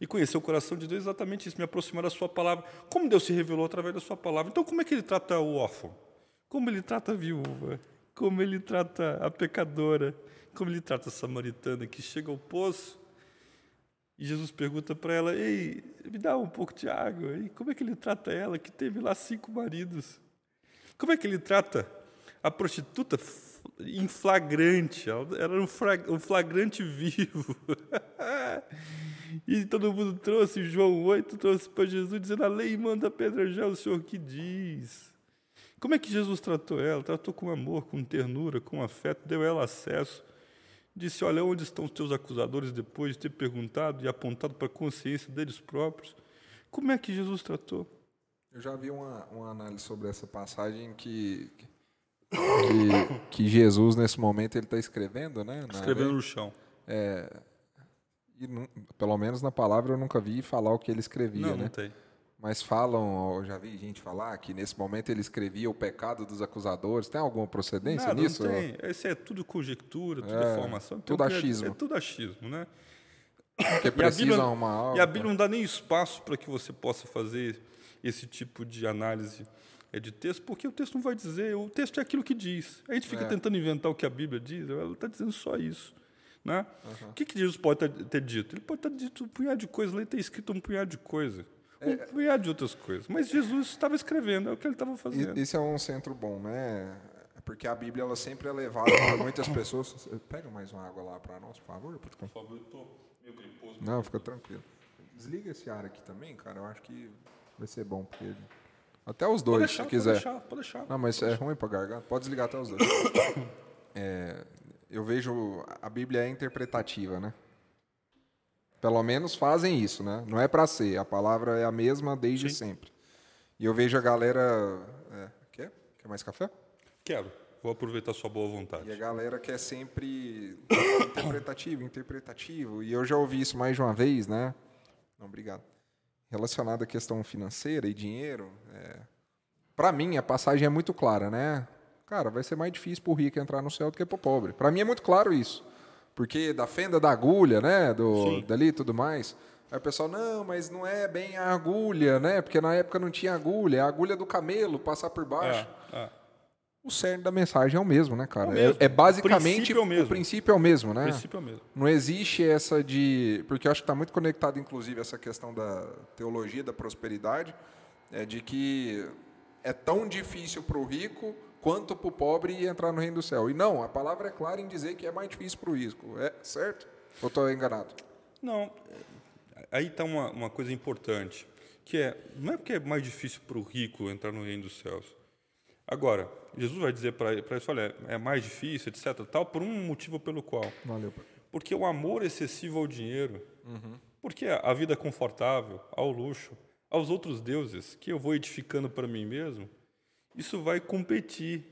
E conhecer o coração de Deus é exatamente isso, me aproximar da sua palavra. Como Deus se revelou através da sua palavra. Então, como é que ele trata o órfão? Como ele trata a viúva? Como ele trata a pecadora? Como ele trata a samaritana que chega ao poço e Jesus pergunta para ela: Ei, me dá um pouco de água. E como é que ele trata ela, que teve lá cinco maridos? Como é que ele trata a prostituta em flagrante? Era um flagrante vivo. e todo mundo trouxe, João 8 trouxe para Jesus, dizendo: A lei manda apedrejar o Senhor que diz. Como é que Jesus tratou ela? Tratou com amor, com ternura, com afeto, deu ela acesso. Disse: Olha, onde estão os teus acusadores depois de ter perguntado e apontado para a consciência deles próprios? Como é que Jesus tratou? Eu já vi uma, uma análise sobre essa passagem que, que, que Jesus, nesse momento, ele está escrevendo, né? Escrevendo no chão. É, e pelo menos na palavra eu nunca vi falar o que ele escrevia, não, né? Não tem. Mas falam, eu já vi gente falar que nesse momento ele escrevia o pecado dos acusadores. Tem alguma procedência Nada, nisso? Não tem. Isso é tudo conjectura, tudo é, informação. Tudo achismo. É, é tudo achismo, né? Porque precisa arrumar algo. E a Bíblia não dá nem espaço para que você possa fazer esse tipo de análise é, de texto, porque o texto não vai dizer, o texto é aquilo que diz. A gente fica É. tentando inventar o que a Bíblia diz, ela está dizendo só isso. Né? Uhum. O que, que Jesus pode ter- ter dito? Ele pode ter dito um punhado de coisas, ele tem escrito um punhado de coisas. Um punhado de outras coisas. Mas Jesus estava escrevendo, é o que ele estava fazendo. Isso é um centro bom, né? Porque a Bíblia ela sempre é levada por muitas pessoas. Pega mais uma água lá para nós, por favor. Por Por favor, eu estou meio griposo. Não, fica tranquilo. Desliga esse ar aqui também, cara. Eu acho que vai ser bom porque ele... até os dois, deixar, se quiser. Pode deixar, pode deixar. Não, mas é ruim para garganta. Pode desligar até os dois. É, eu vejo a Bíblia é interpretativa, né? Pelo menos fazem isso, né? Não é para ser. A palavra é a mesma desde Sim. sempre. E eu vejo a galera. É, quer? Quer mais café? Quero. Vou aproveitar sua boa vontade. E a galera quer sempre interpretativo, interpretativo. E eu já ouvi isso mais de uma vez, né? Não, obrigado. Relacionado à questão financeira e dinheiro, é... para mim a passagem é muito clara, né? Cara, vai ser mais difícil para o rico entrar no céu do que para o pobre. Para mim é muito claro isso. Porque da fenda da agulha, né? Do, Sim. dali e tudo mais. Aí o pessoal, não, mas não é bem a agulha, né? Porque na época não tinha agulha, é a agulha do camelo passar por baixo. É, é. O cerne da mensagem é o mesmo, né, cara? É o É, é O basicamente princípio é o mesmo. princípio é o mesmo, né? O princípio é o mesmo. Não existe essa de. Porque eu acho que está muito conectado, inclusive, essa questão da teologia da prosperidade, é de que é tão difícil para o rico quanto para o pobre entrar no reino do céu. E não, a palavra é clara em dizer que é mais difícil para o rico. É certo? Ou estou enganado? Não, aí está uma, uma coisa importante, que é, não é porque é mais difícil para o rico entrar no reino dos céus. Agora, Jesus vai dizer para isso, olha, é mais difícil, etc, tal, por um motivo pelo qual. Valeu. Porque o amor excessivo ao dinheiro, porque a vida confortável, ao luxo, aos outros deuses que eu vou edificando para mim mesmo, isso vai competir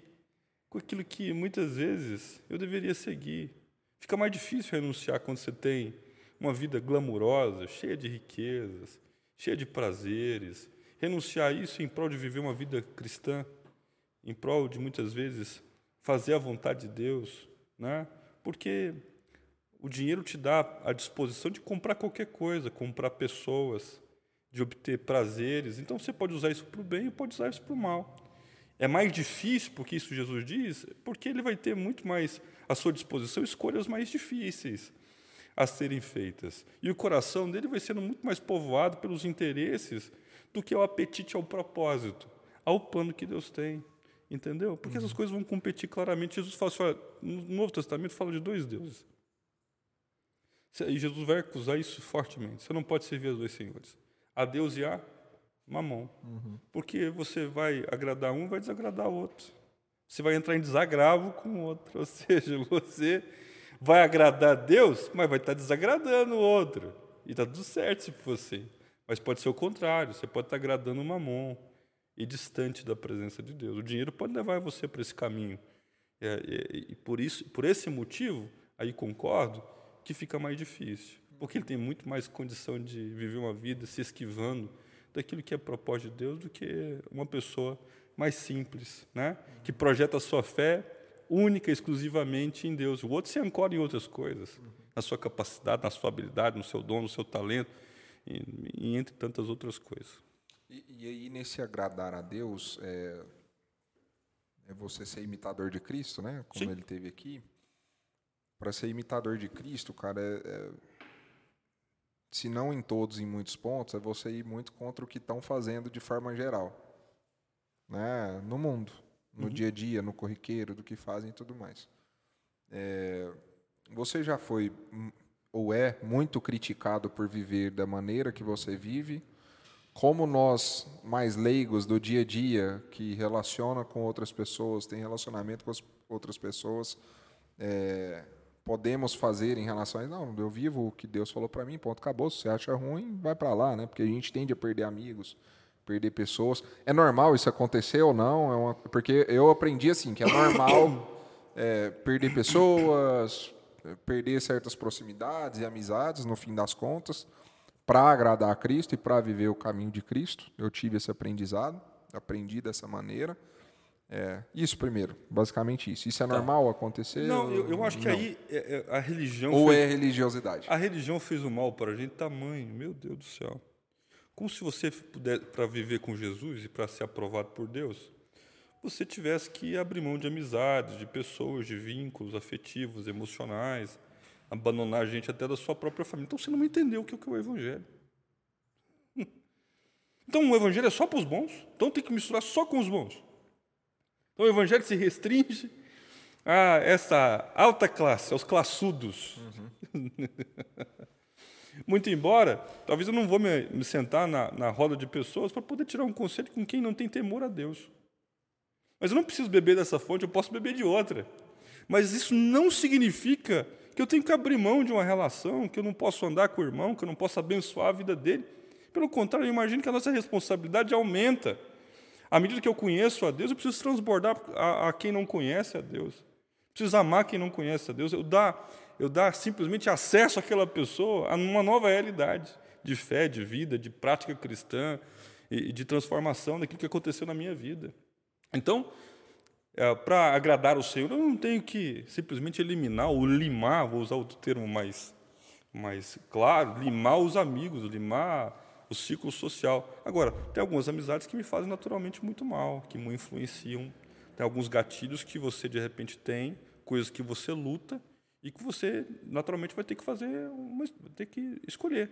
com aquilo que muitas vezes eu deveria seguir. Fica mais difícil renunciar quando você tem uma vida glamurosa, cheia de riquezas, cheia de prazeres. Renunciar a isso em prol de viver uma vida cristã, em prol de muitas vezes fazer a vontade de Deus, né? Porque o dinheiro te dá a disposição de comprar qualquer coisa, comprar pessoas, de obter prazeres. Então você pode usar isso para o bem e pode usar isso para o mal. É mais difícil, porque isso Jesus diz, porque ele vai ter muito mais à sua disposição escolhas mais difíceis a serem feitas. E o coração dele vai sendo muito mais povoado pelos interesses do que o apetite ao propósito, ao plano que Deus tem. Entendeu? Porque essas coisas vão competir claramente. Jesus fala assim, olha, no Novo Testamento fala de dois deuses. E Jesus vai acusar isso fortemente. Você não pode servir aos dois senhores. A Deus e a mamão. Porque você vai agradar um, vai desagradar o outro. Você vai entrar em desagravo com o outro. Ou seja, você vai agradar a Deus, mas vai estar desagradando o outro. E está tudo certo se for assim. Mas pode ser o contrário. Você pode estar agradando o mamão e distante da presença de Deus. O dinheiro pode levar você para esse caminho. É, e, e por isso, por esse motivo, aí concordo que fica mais difícil, porque ele tem muito mais condição de viver uma vida se esquivando daquilo que é propósito de Deus do que uma pessoa mais simples, né? Que projeta a sua fé única, exclusivamente em Deus. O outro se ancora em outras coisas, na sua capacidade, na sua habilidade, no seu dom, no seu talento. e, e entre tantas outras coisas. E, e aí, nesse agradar a Deus, é, é você ser imitador de Cristo, né? Como Sim. ele teve aqui. Para ser imitador de Cristo, cara, é, é- se não em todos, em muitos pontos, é você ir muito contra o que estão fazendo de forma geral, né? No mundo, no dia a dia, no corriqueiro, do que fazem e tudo mais. É, você já foi hum, ou é muito criticado por viver da maneira que você vive? Como nós, mais leigos do dia a dia, que relaciona com outras pessoas, tem relacionamento com as outras pessoas, é, podemos fazer em relação a não, eu vivo o que Deus falou para mim, ponto, acabou. Se você acha ruim, vai para lá, né? Porque a gente tende a perder amigos, perder pessoas. É normal isso acontecer ou não? É uma- porque eu aprendi assim que é normal é, perder pessoas, perder certas proximidades e amizades, no fim das contas para agradar a Cristo e para viver o caminho de Cristo. Eu tive esse aprendizado, aprendi dessa maneira. É, isso primeiro, basicamente isso. Isso é normal acontecer? Tá. Não, eu, eu acho que Não. aí é- é- a religião. Ou fez- é religiosidade? A religião fez um mal para a gente tamanho, meu Deus do céu. Como se você puder, para viver com Jesus e para ser aprovado por Deus, você tivesse que abrir mão de amizades, de pessoas, de vínculos afetivos, emocionais, abandonar a gente até da sua própria família. Então você não entendeu o que é o Evangelho. Então o Evangelho é só para os bons, então tem que misturar só com os bons. Então o Evangelho se restringe a essa alta classe, aos classudos. Muito embora, talvez eu não vou me, me sentar na, na roda de pessoas para poder tirar um conselho com quem não tem temor a Deus. Mas eu não preciso beber dessa fonte, eu posso beber de outra. Mas isso não significa que eu tenho que abrir mão de uma relação, que eu não posso andar com o irmão, que eu não posso abençoar a vida dele. Pelo contrário, eu imagino que a nossa responsabilidade aumenta. À medida que eu conheço a Deus, eu preciso transbordar a, a quem não conhece a Deus. Preciso amar quem não conhece a Deus. Eu dar, eu dar simplesmente acesso àquela pessoa a uma nova realidade de fé, de vida, de prática cristã e e de transformação daquilo que aconteceu na minha vida. Então, é, para agradar o Senhor, eu não tenho que simplesmente eliminar ou limar, vou usar outro termo mais, mais claro, limar os amigos, limar o ciclo social. Agora, tem algumas amizades que me fazem naturalmente muito mal, que me influenciam. Tem alguns gatilhos que você de repente tem, coisas que você luta e que você naturalmente vai ter que fazer, uma, vai ter que escolher,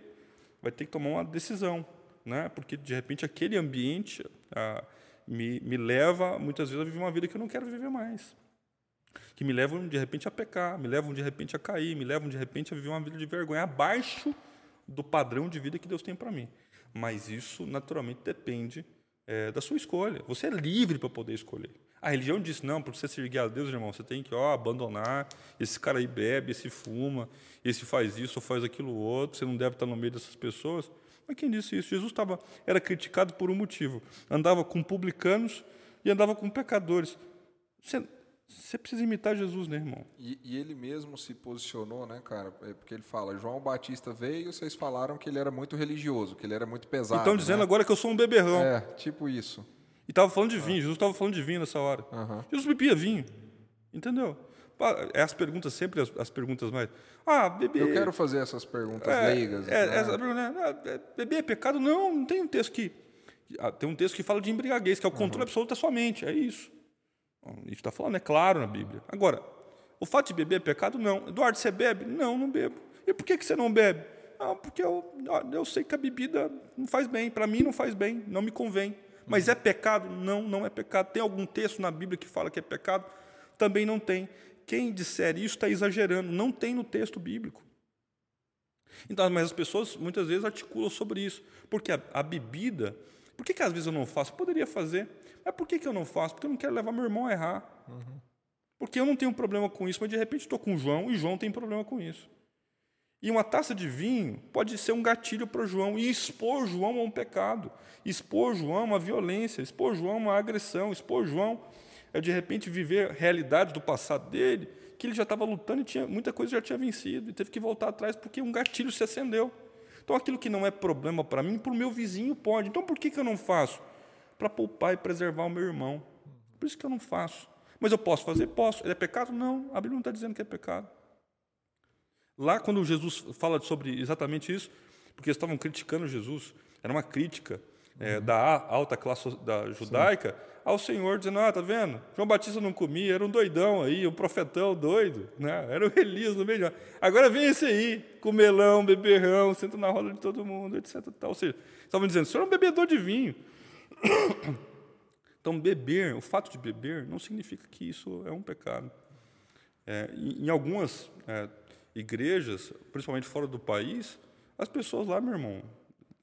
vai ter que tomar uma decisão, né? Porque de repente aquele ambiente me, me leva muitas vezes a viver uma vida que eu não quero viver mais que me levam de repente a pecar, me levam de repente a cair, me levam de repente a viver uma vida de vergonha abaixo do padrão de vida que Deus tem para mim. Mas isso naturalmente depende é, da sua escolha. Você é livre para poder escolher. A religião diz não, para você servir a Deus, irmão, você tem que ó, abandonar. Esse cara aí bebe, esse fuma, esse faz isso ou faz aquilo outro. Você não deve estar no meio dessas pessoas. Mas quem disse isso? Jesus estava era criticado por um motivo. Andava com publicanos e andava com pecadores. Você, você precisa imitar Jesus, né, irmão? E, e ele mesmo se posicionou, né, cara? É porque ele fala, João Batista veio, vocês falaram que ele era muito religioso, que ele era muito pesado. Estão dizendo né? agora que eu sou um beberrão. É, tipo isso. E estava falando de vinho, Jesus estava falando de vinho nessa hora. Aham. Jesus bebia vinho. Entendeu? É as perguntas, sempre as, as perguntas mais. Ah, beber. Eu quero fazer essas perguntas é, leigas. é, né? essa pergunta? Ah, beber é pecado? Não, não tem um texto que. ah, Tem um texto que fala de embriaguez, que é o controle absoluto da sua mente. É isso. Isso está falando, é claro na Bíblia. Agora, o fato de beber é pecado? Não. Eduardo, você bebe? Não, não bebo. E por que, que você não bebe? Ah, porque eu, ah, eu sei que a bebida não faz bem. Para mim não faz bem, não me convém. Mas é pecado? Não, não é pecado. Tem algum texto na Bíblia que fala que é pecado? Também não tem. Quem disser isso está exagerando. Não tem no texto bíblico. Então, mas as pessoas muitas vezes articulam sobre isso. Porque a, a bebida, por que, que às vezes eu não faço? Poderia fazer. Mas por que, que eu não faço? Porque eu não quero levar meu irmão a errar. Porque eu não tenho problema com isso, mas de repente estou com o João e João tem problema com isso. E uma taça de vinho pode ser um gatilho para João e expor João a um pecado, expor João a uma violência, expor João a uma agressão, expor João a de repente viver realidades do passado dele que ele já estava lutando e tinha, muita coisa já tinha vencido e teve que voltar atrás porque um gatilho se acendeu. Então aquilo que não é problema para mim, para o meu vizinho pode. Então por que, que eu não faço? Para poupar e preservar o meu irmão. Por isso que eu não faço. Mas eu posso fazer? Posso. É pecado? Não. A Bíblia não está dizendo que é pecado. Lá, quando Jesus fala sobre exatamente isso, porque eles estavam criticando Jesus. Era uma crítica é, da alta classe da judaica Sim. Ao Senhor, dizendo: Ah, tá vendo? João Batista não comia, era um doidão aí, um profetão doido, né? era o Elias no melhor. Agora vem esse aí, com melão, beberrão, senta na roda de todo mundo, etc. Tal. Ou seja, estavam dizendo: o senhor é um bebedor de vinho. Então, beber, o fato de beber, não significa que isso é um pecado. É, em algumas é, igrejas, principalmente fora do país, as pessoas lá, meu irmão,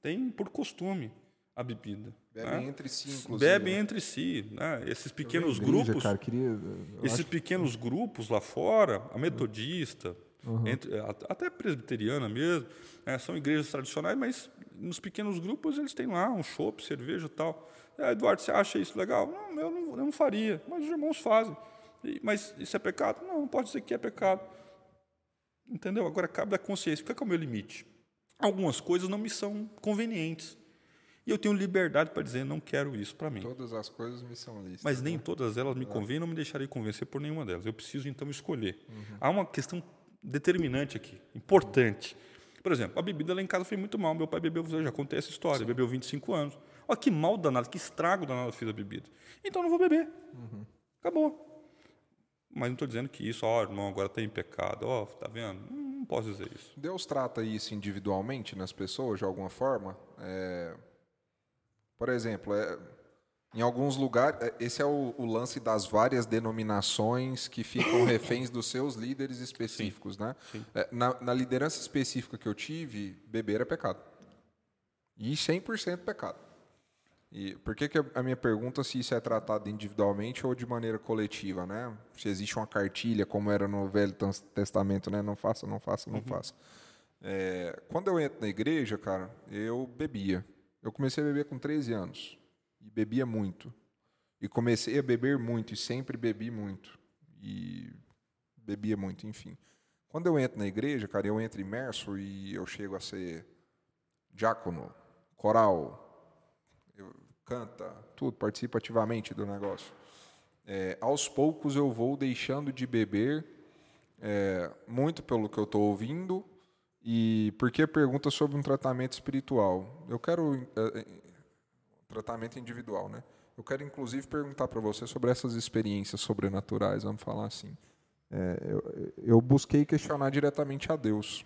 têm por costume a bebida. Bebem né? entre si, inclusive. Bebem né? entre si. Né? Esses pequenos igreja, grupos. Cara, queria, esses acho... pequenos grupos lá fora, a metodista, uhum. entre, até a presbiteriana mesmo, né? são igrejas tradicionais, mas nos pequenos grupos eles têm lá um chopp, cerveja e tal. É, Eduardo, você acha isso legal? Não, eu não, eu não faria, mas os irmãos fazem. E, mas isso é pecado? Não, não pode dizer que é pecado. Entendeu? Agora cabe da consciência. O que é, que é o meu limite? Algumas coisas não me são convenientes. E eu tenho liberdade para dizer, não quero isso para mim. Todas as coisas me são lícitas. Mas nem né? todas elas me é. convêm, não me deixarei convencer por nenhuma delas. Eu preciso, então, escolher. Uhum. Há uma questão determinante aqui, importante. Por exemplo, a bebida lá em casa foi muito mal. Meu pai bebeu, eu já contei essa história, Sim. bebeu 25 anos. Olha que mal danado, que estrago danado eu fiz a bebida. Então não vou beber. Uhum. Acabou. Mas não estou dizendo que isso, ó, oh, irmão, agora está em pecado. Ó, oh, tá vendo? Não, não posso dizer isso. Deus trata isso individualmente nas pessoas, de alguma forma? É por exemplo, é, em alguns lugares, é, esse é o, o, lance das várias denominações que ficam reféns dos seus líderes específicos, Sim. né? Sim. É, na, na, liderança específica que eu tive, beber é pecado. E 100% pecado. E por que, que a minha pergunta se isso é tratado individualmente ou de maneira coletiva, né? Se existe uma cartilha, como era no Velho Testamento, né? Não faça, não faça, não uhum. faça. É, quando eu entro na igreja, cara, eu bebia. Eu comecei a beber com 13 anos e bebia muito. E comecei a beber muito e sempre bebi muito. E bebia muito, enfim. Quando eu entro na igreja, cara, eu entro imerso e eu chego a ser diácono, coral, eu, canta, tudo, participa ativamente do negócio. É, aos poucos eu vou deixando de beber, é, muito pelo que eu estou ouvindo, e por que pergunta sobre um tratamento espiritual? Eu quero uh, tratamento individual, né? Eu quero inclusive perguntar para você sobre essas experiências sobrenaturais, vamos falar assim. É, eu, eu, busquei questionar diretamente a Deus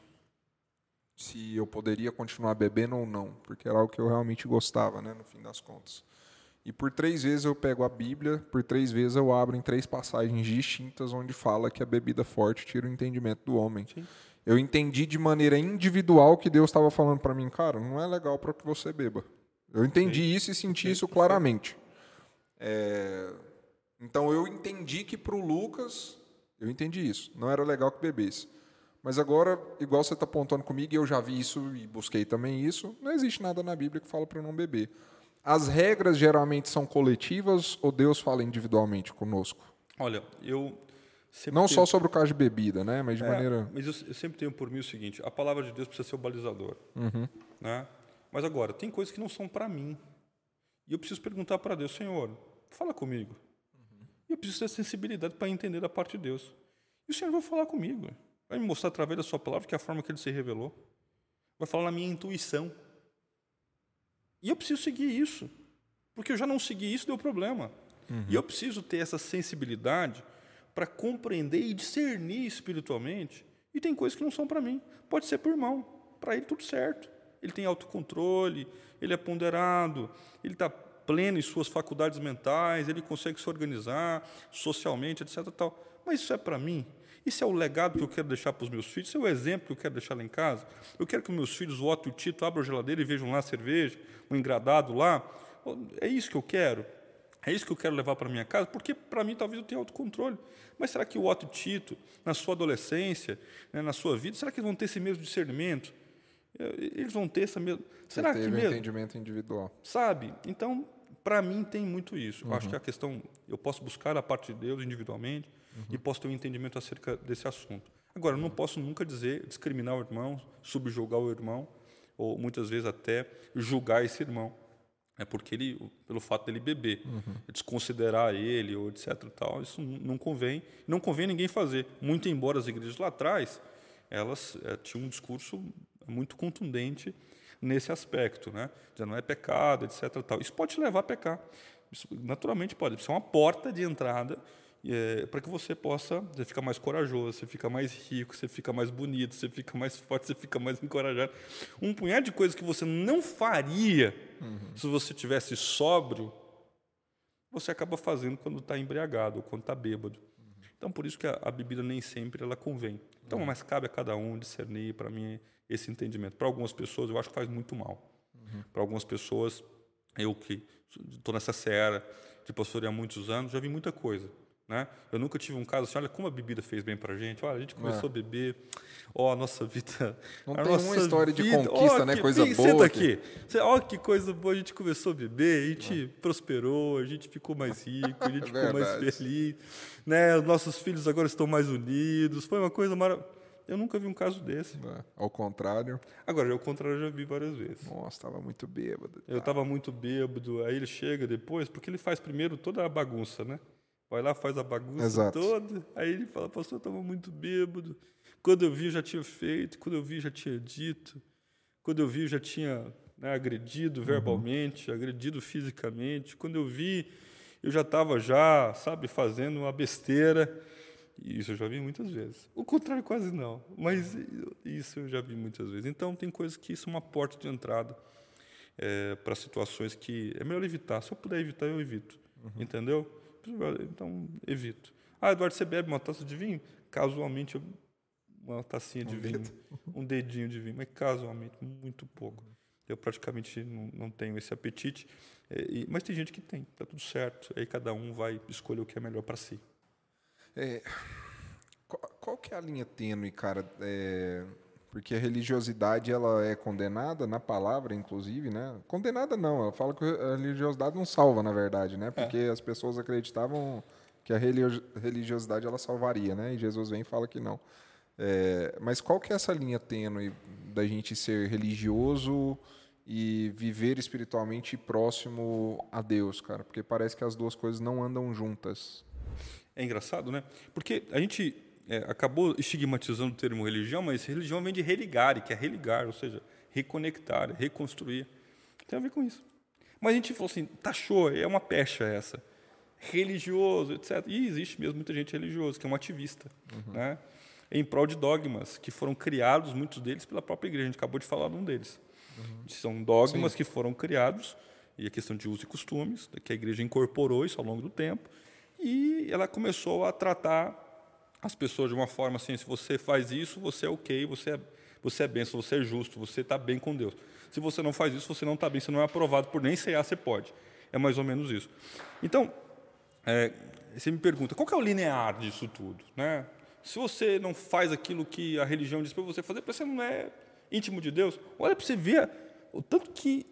se eu poderia continuar bebendo ou não, porque era algo que eu realmente gostava, né, no fim das contas. E por três vezes eu pego a Bíblia, por três vezes eu abro em três passagens distintas onde fala que a bebida forte tira o entendimento do homem. Sim eu entendi de maneira individual que Deus estava falando para mim, cara, não é legal para que você beba. Eu entendi Sim. isso e senti Sim. isso claramente. É... Então eu entendi que para o Lucas, eu entendi isso, não era legal que bebesse. Mas agora, igual você está apontando comigo, e eu já vi isso e busquei também isso, não existe nada na Bíblia que fala para não beber. As regras geralmente são coletivas ou Deus fala individualmente conosco? Olha, eu Sempre não tenho... só sobre o caso de bebida, né? Mas de é, maneira. Mas eu, eu, sempre tenho por mim o seguinte: a palavra de Deus precisa ser o balizador. Uhum. Né? Mas agora, tem coisas que não são para mim. E eu preciso perguntar para Deus: Senhor, fala comigo. Uhum. E eu preciso ter sensibilidade para entender da parte de Deus. E o Senhor vai falar comigo. Vai me mostrar através da Sua palavra que é a forma que Ele se revelou. Vai falar na minha intuição. E eu preciso seguir isso. Porque eu já não segui isso, deu problema. Uhum. E eu preciso ter essa sensibilidade para compreender e discernir espiritualmente. E tem coisas que não são para mim. Pode ser o irmão. Para ele, tudo certo. Ele tem autocontrole, ele é ponderado, ele está pleno em suas faculdades mentais, ele consegue se organizar socialmente, etc. Tal. Mas isso é para mim? Isso é o legado que eu quero deixar para os meus filhos? Isso é o exemplo que eu quero deixar lá em casa? Eu quero que meus filhos, o Otto e o Tito, abram a geladeira e vejam lá cerveja, um engradado lá? É isso que eu quero? É isso que eu quero levar para minha casa, porque para mim talvez eu tenha autocontrole. Mas será que o Otto Tito, na sua adolescência, né, na sua vida, será que eles vão ter esse mesmo discernimento? Eles vão ter essa mesma. Será que mesmo? entendimento individual. Sabe? Então, para mim tem muito isso. Uhum. Eu acho que a questão, eu posso buscar a parte de Deus individualmente uhum. e posso ter um entendimento acerca desse assunto. Agora, eu não posso nunca dizer discriminar o irmão, subjugar o irmão, ou muitas vezes até julgar esse irmão é porque ele, pelo fato dele beber, uhum. desconsiderar ele ou etc tal, isso não convém, não convém ninguém fazer. Muito embora as igrejas lá atrás, elas é, tinham um discurso muito contundente nesse aspecto, né? Já não é pecado, etc. Tal. Isso pode te levar a pecar. Isso, naturalmente pode. Isso é uma porta de entrada é, para que você possa, você fica mais corajoso, você fica mais rico, você fica mais bonito, você fica mais forte, você fica mais encorajado. Um punhado de coisas que você não faria uhum. se você tivesse sóbrio, você acaba fazendo quando está embriagado ou quando está bêbado. Uhum. Então, por isso que a, a, bebida nem sempre ela convém. Então, uhum. mas cabe a cada um discernir, para mim, esse entendimento. Para algumas pessoas, eu acho que faz muito mal. Uhum. Para algumas pessoas, eu que estou nessa seara de pastoreio há muitos anos, já vi muita coisa. Né? Eu nunca tive um caso assim, olha como a bebida fez bem para a gente. Olha, a gente começou é. a beber, ó, oh, a nossa vida... Não tem uma história vida, de conquista, oh, né? Que, coisa boa. Senta aqui. Olha que coisa boa, a gente começou a beber, a gente é. prosperou, a gente ficou mais rico, a gente é ficou mais feliz. Né? Os nossos filhos agora estão mais unidos. Foi uma coisa maravilhosa. Eu nunca vi um caso desse. É, ao contrário. Agora, ao contrário, eu já vi várias vezes. Nossa, estava muito bêbado. Eu estava muito bêbado. Aí ele chega depois, porque ele faz primeiro toda a bagunça, né? Vai lá, faz a bagunça Exato. toda. Aí ele fala, pastor, eu estava muito bêbado. Quando eu vi, eu já tinha feito. Quando eu vi, já tinha dito. Quando eu vi, eu já tinha né, agredido uhum. verbalmente, uhum. agredido fisicamente. Quando eu vi, eu já estava já, sabe, fazendo uma besteira. Isso eu já vi muitas vezes. O contrário, quase não. Mas isso eu já vi muitas vezes. Então, tem coisas que são uma porta de entrada é, para situações que é melhor evitar. Se eu puder evitar, eu evito. Uhum. Entendeu? Então, evito. Ah, Eduardo, você bebe uma taça de vinho? Casualmente, uma tacinha de um vinho, dedo. um dedinho de vinho, mas casualmente, muito pouco. Eu praticamente não, não tenho esse apetite, é, e, mas tem gente que tem, está tudo certo. Aí cada um vai escolher o que é melhor para si. É, qual, qual, que é a linha tênue, cara? É, porque a religiosidade ela é condenada na palavra, inclusive, né? Condenada não, ela fala que a religiosidade não salva, na verdade, né? Porque é. as pessoas acreditavam que a religiosidade ela salvaria, né? E Jesus vem e fala que não. É, mas qual que é essa linha tênue da gente ser religioso e viver espiritualmente próximo a Deus, cara? Porque parece que as duas coisas não andam juntas. É engraçado, né? Porque a gente é, acabou estigmatizando o termo religião, mas religião vem de religare, que é religar, ou seja, reconectar, reconstruir. Tem a ver com isso. Mas a gente falou assim, taxou, é uma pecha essa. Religioso, etc. E existe mesmo muita gente religiosa, que é um ativista, uhum. né? em prol de dogmas que foram criados, muitos deles, pela própria igreja. A gente acabou de falar de um deles. Uhum. São dogmas Sim. que foram criados, e a questão de uso e costumes, que a igreja incorporou isso ao longo do tempo, e ela começou a tratar as pessoas de uma forma assim: se você faz isso, você é ok, você é, você é benção, você é justo, você está bem com Deus. Se você não faz isso, você não está bem, você não é aprovado por nem CA, você pode. É mais ou menos isso. Então, é, você me pergunta, qual é o linear disso tudo? Né? Se você não faz aquilo que a religião diz para você fazer, você não é íntimo de Deus, olha para você ver o tanto que,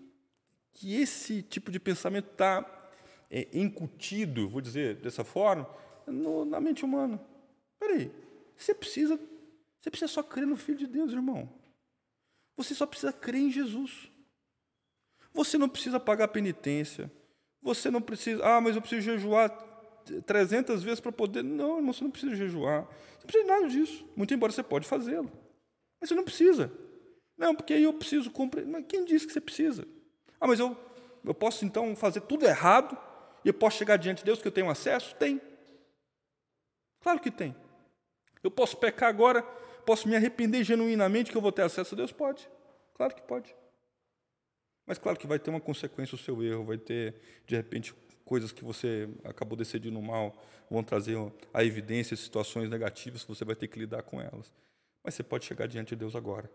que esse tipo de pensamento está é, incutido, vou dizer dessa forma, no, na mente humana. Peraí, você precisa, você precisa só crer no Filho de Deus, irmão. Você só precisa crer em Jesus. Você não precisa pagar penitência. Você não precisa, ah, mas eu preciso jejuar 300 vezes para poder. Não, irmão, você não precisa jejuar. Você não precisa de nada disso. Muito embora você pode fazê-lo. Mas você não precisa. Não, porque aí eu preciso cumprir. Mas quem disse que você precisa? Ah, mas eu, eu posso então fazer tudo errado e eu posso chegar diante de Deus que eu tenho acesso? Tem. Claro que tem. Eu posso pecar agora, posso me arrepender genuinamente que eu vou ter acesso a Deus? Pode. Claro que pode. Mas claro que vai ter uma consequência o seu erro, vai ter, de repente, coisas que você acabou decidindo mal, vão trazer a evidência, situações negativas, você vai ter que lidar com elas. Mas você pode chegar diante de Deus agora.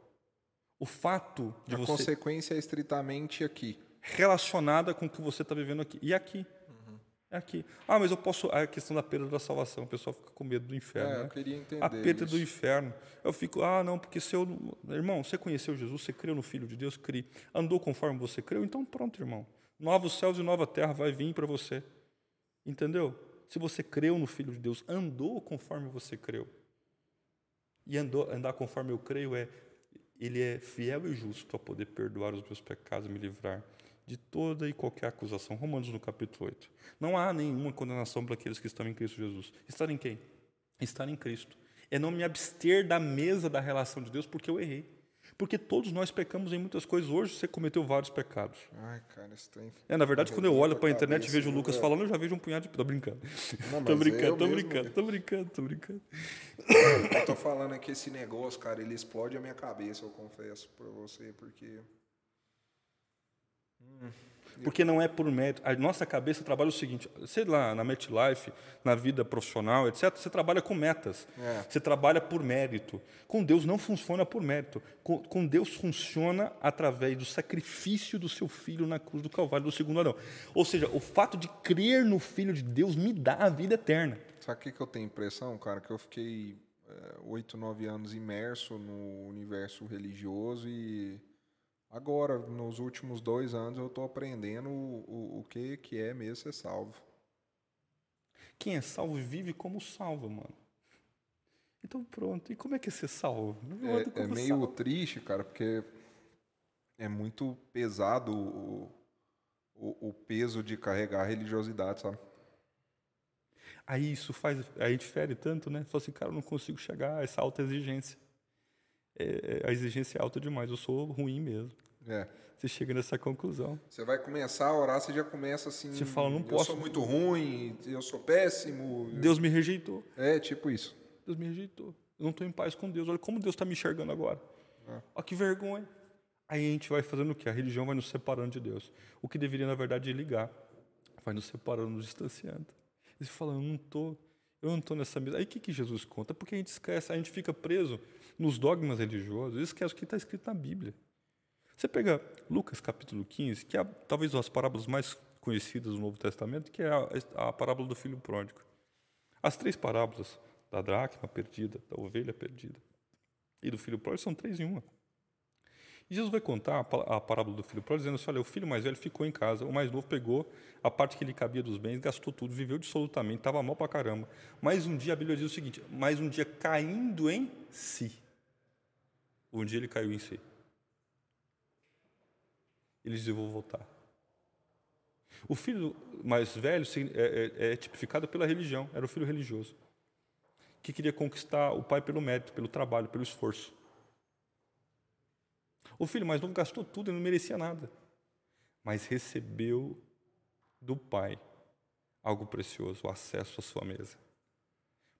O fato de a você... A consequência é estritamente aqui. Relacionada com o que você está vivendo aqui. E aqui. É aqui. Ah, mas eu posso. A questão da perda da salvação, o pessoal fica com medo do inferno. É, né? eu queria entender. A perda isso. do inferno. Eu fico, ah, não, porque se eu. Irmão, você conheceu Jesus, você creu no Filho de Deus, crê. Andou conforme você creu, então pronto, irmão. Novos céus e nova terra vai vir para você. Entendeu? Se você creu no Filho de Deus, andou conforme você creu. E andou, andar conforme eu creio é. Ele é fiel e justo a poder perdoar os meus pecados e me livrar de toda e qualquer acusação. Romanos no capítulo 8. Não há nenhuma condenação para aqueles que estão em Cristo Jesus. Estar em quem? Estar em Cristo. É não me abster da mesa da relação de Deus porque eu errei. Porque todos nós pecamos em muitas coisas. Hoje você cometeu vários pecados. Ai, cara, isso tem. É, na verdade, quando eu olho para a internet e vejo o Lucas né? falando, eu já vejo um punhado de. Tô brincando. Não, tô brincando, tô mesmo- brincando, tô brincando, tô brincando. Eu tô falando é que esse negócio, cara, ele explode a minha cabeça, eu confesso pra você, porque. Porque não é por mérito. A nossa cabeça trabalha o seguinte: sei lá, na MetLife, na vida profissional, etc., você trabalha com metas. É. Você trabalha por mérito. Com Deus não funciona por mérito. Com, com Deus funciona através do sacrifício do seu filho na cruz do Calvário do segundo Adão. Ou seja, o fato de crer no Filho de Deus me dá a vida eterna. Sabe o que, que eu tenho impressão, cara? Que eu fiquei é, oito, nove anos imerso no universo religioso e agora, nos últimos dois anos, eu tô aprendendo o, o, o que, que é mesmo ser salvo. Quem é salvo vive como salvo, mano. Então pronto. E como é que é ser salvo? É, é meio salvo. triste, cara, porque é muito pesado o, o, o peso de carregar a religiosidade, sabe? Aí isso faz. Aí difere tanto, né? Fala assim, cara, eu não consigo chegar a essa alta exigência. É, é, a exigência é alta demais, eu sou ruim mesmo. É. Você chega nessa conclusão. Você vai começar a orar, você já começa assim. Você fala, não Eu posso." sou muito ruim, eu sou péssimo. Deus me rejeitou. É tipo isso. Deus me rejeitou. Eu não estou em paz com Deus. Olha como Deus está me enxergando agora. Olha que vergonha. Aí a gente vai fazendo o quê? A religião vai nos separando de Deus. O que deveria, na verdade, ligar. Vai nos separando, nos distanciando. E você fala, eu não estou. Eu não estou nessa mesa. Aí o que, que Jesus conta? Porque a gente esquece, a gente fica preso nos dogmas religiosos esquece o que está escrito na Bíblia. Você pega Lucas capítulo 15, que é talvez as parábolas mais conhecidas do Novo Testamento, que é a, a parábola do filho pródigo. As três parábolas, da dracma perdida, da ovelha perdida e do filho pródigo, são três em uma. E Jesus vai contar a pa- a parábola do filho pródigo, dizendo assim, olha, o filho mais velho ficou em casa, o mais novo pegou a parte que lhe cabia dos bens, gastou tudo, viveu dissolutamente, estava mal pra caramba. Mas um dia, a Bíblia diz o seguinte, mas um dia caindo em si. Um dia ele caiu em si. Ele disse, eu vou voltar. O filho mais velho é, é- é tipificado pela religião, era o filho religioso, que queria conquistar o pai pelo mérito, pelo trabalho, pelo esforço. O filho mais novo gastou tudo, ele não merecia nada, mas recebeu do pai algo precioso, o acesso à sua mesa.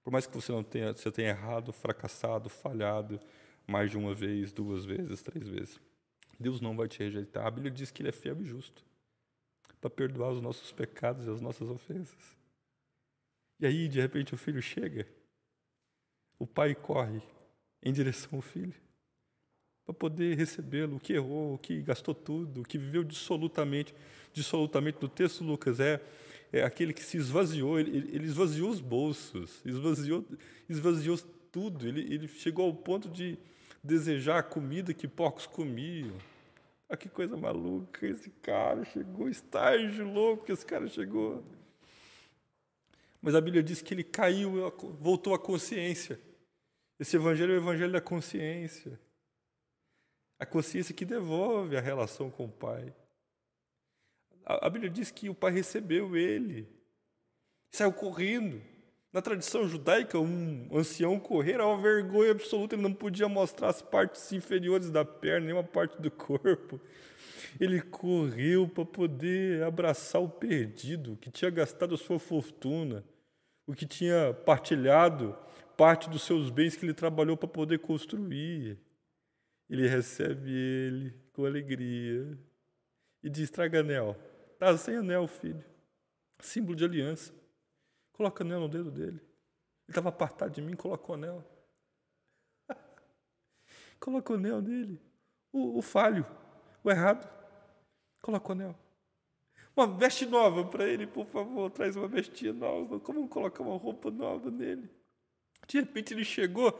Por mais que você não tenha, você tenha errado, fracassado, falhado mais de uma vez, duas vezes, três vezes, Deus não vai te rejeitar. A Bíblia diz que Ele é fiel e justo para perdoar os nossos pecados e as nossas ofensas. E aí, de repente, o filho chega, o pai corre em direção ao filho para poder recebê-lo, o que errou, o que gastou tudo, o que viveu dissolutamente. Dissolutamente, no texto, Lucas, é, é aquele que se esvaziou, ele, ele- esvaziou os bolsos, esvaziou, esvaziou tudo. Ele, ele chegou ao ponto de desejar a comida que porcos comiam. Ah, que coisa maluca, esse cara chegou, estágio louco que esse cara chegou. Mas a Bíblia diz que ele caiu, voltou à consciência. Esse evangelho é o evangelho da consciência. A consciência que devolve a relação com o Pai. A, Bíblia diz que o Pai recebeu ele, saiu correndo. Na tradição judaica, um ancião correr era uma vergonha absoluta, ele não podia mostrar as partes inferiores da perna, nenhuma parte do corpo. Ele correu para poder abraçar o perdido, que tinha gastado a sua fortuna, o que tinha partilhado parte dos seus bens que ele trabalhou para poder construir. Ele recebe ele com alegria e diz: traga anel. Tá sem anel, filho. Símbolo de aliança. Coloca anel no dedo dele. Ele estava apartado de mim, coloca o anel. coloca o anel nele. O, o falho, o errado. Coloca o anel. Uma veste nova para ele, por favor, traz uma vestinha nova. Como colocar uma roupa nova nele? De repente ele chegou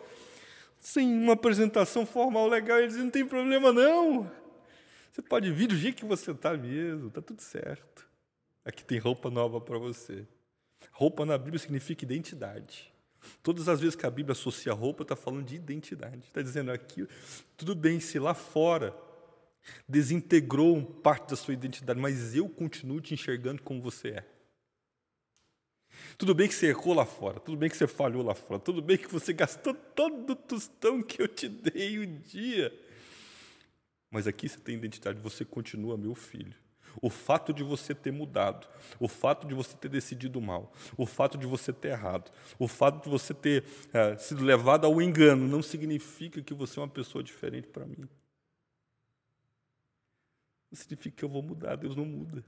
sem uma apresentação formal legal, ele disse, não tem problema não. Você pode vir do jeito que você está mesmo, está tudo certo. Aqui tem roupa nova para você. Roupa na Bíblia significa identidade. Todas as vezes que a Bíblia associa roupa, está falando de identidade. Está dizendo aqui, tudo bem se lá fora desintegrou parte da sua identidade, mas eu continuo te enxergando como você é. Tudo bem que você errou lá fora, tudo bem que você falhou lá fora, tudo bem que você gastou todo o tostão que eu te dei um dia, Mas aqui você tem identidade, você continua meu filho. O fato de você ter mudado, o fato de você ter decidido mal, o fato de você ter errado, o fato de você ter é, sido levado ao engano, não significa que você é uma pessoa diferente para mim. Não significa que eu vou mudar, Deus não muda.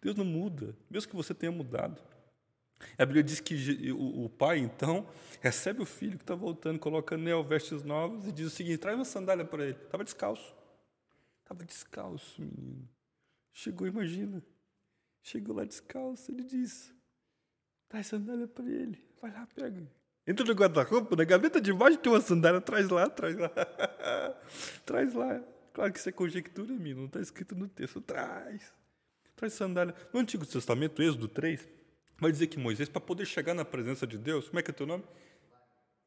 Deus não muda, mesmo que você tenha mudado. A Bíblia diz que o pai, então, recebe o filho que está voltando, coloca anel, vestes novas e diz o seguinte: traz uma sandália para ele. Estava descalço. Estava descalço, menino. Chegou, imagina. Chegou lá descalço, ele diz: traz sandália para ele. Vai lá, pega. Entra no guarda-roupa, na gaveta de baixo tem uma sandália, traz lá, traz lá. traz lá. Claro que isso é conjectura, menino, não está escrito no texto. Traz. Traz sandália. No Antigo Testamento, Êxodo 3, vai dizer que Moisés, para poder chegar na presença de Deus, como é que é teu nome?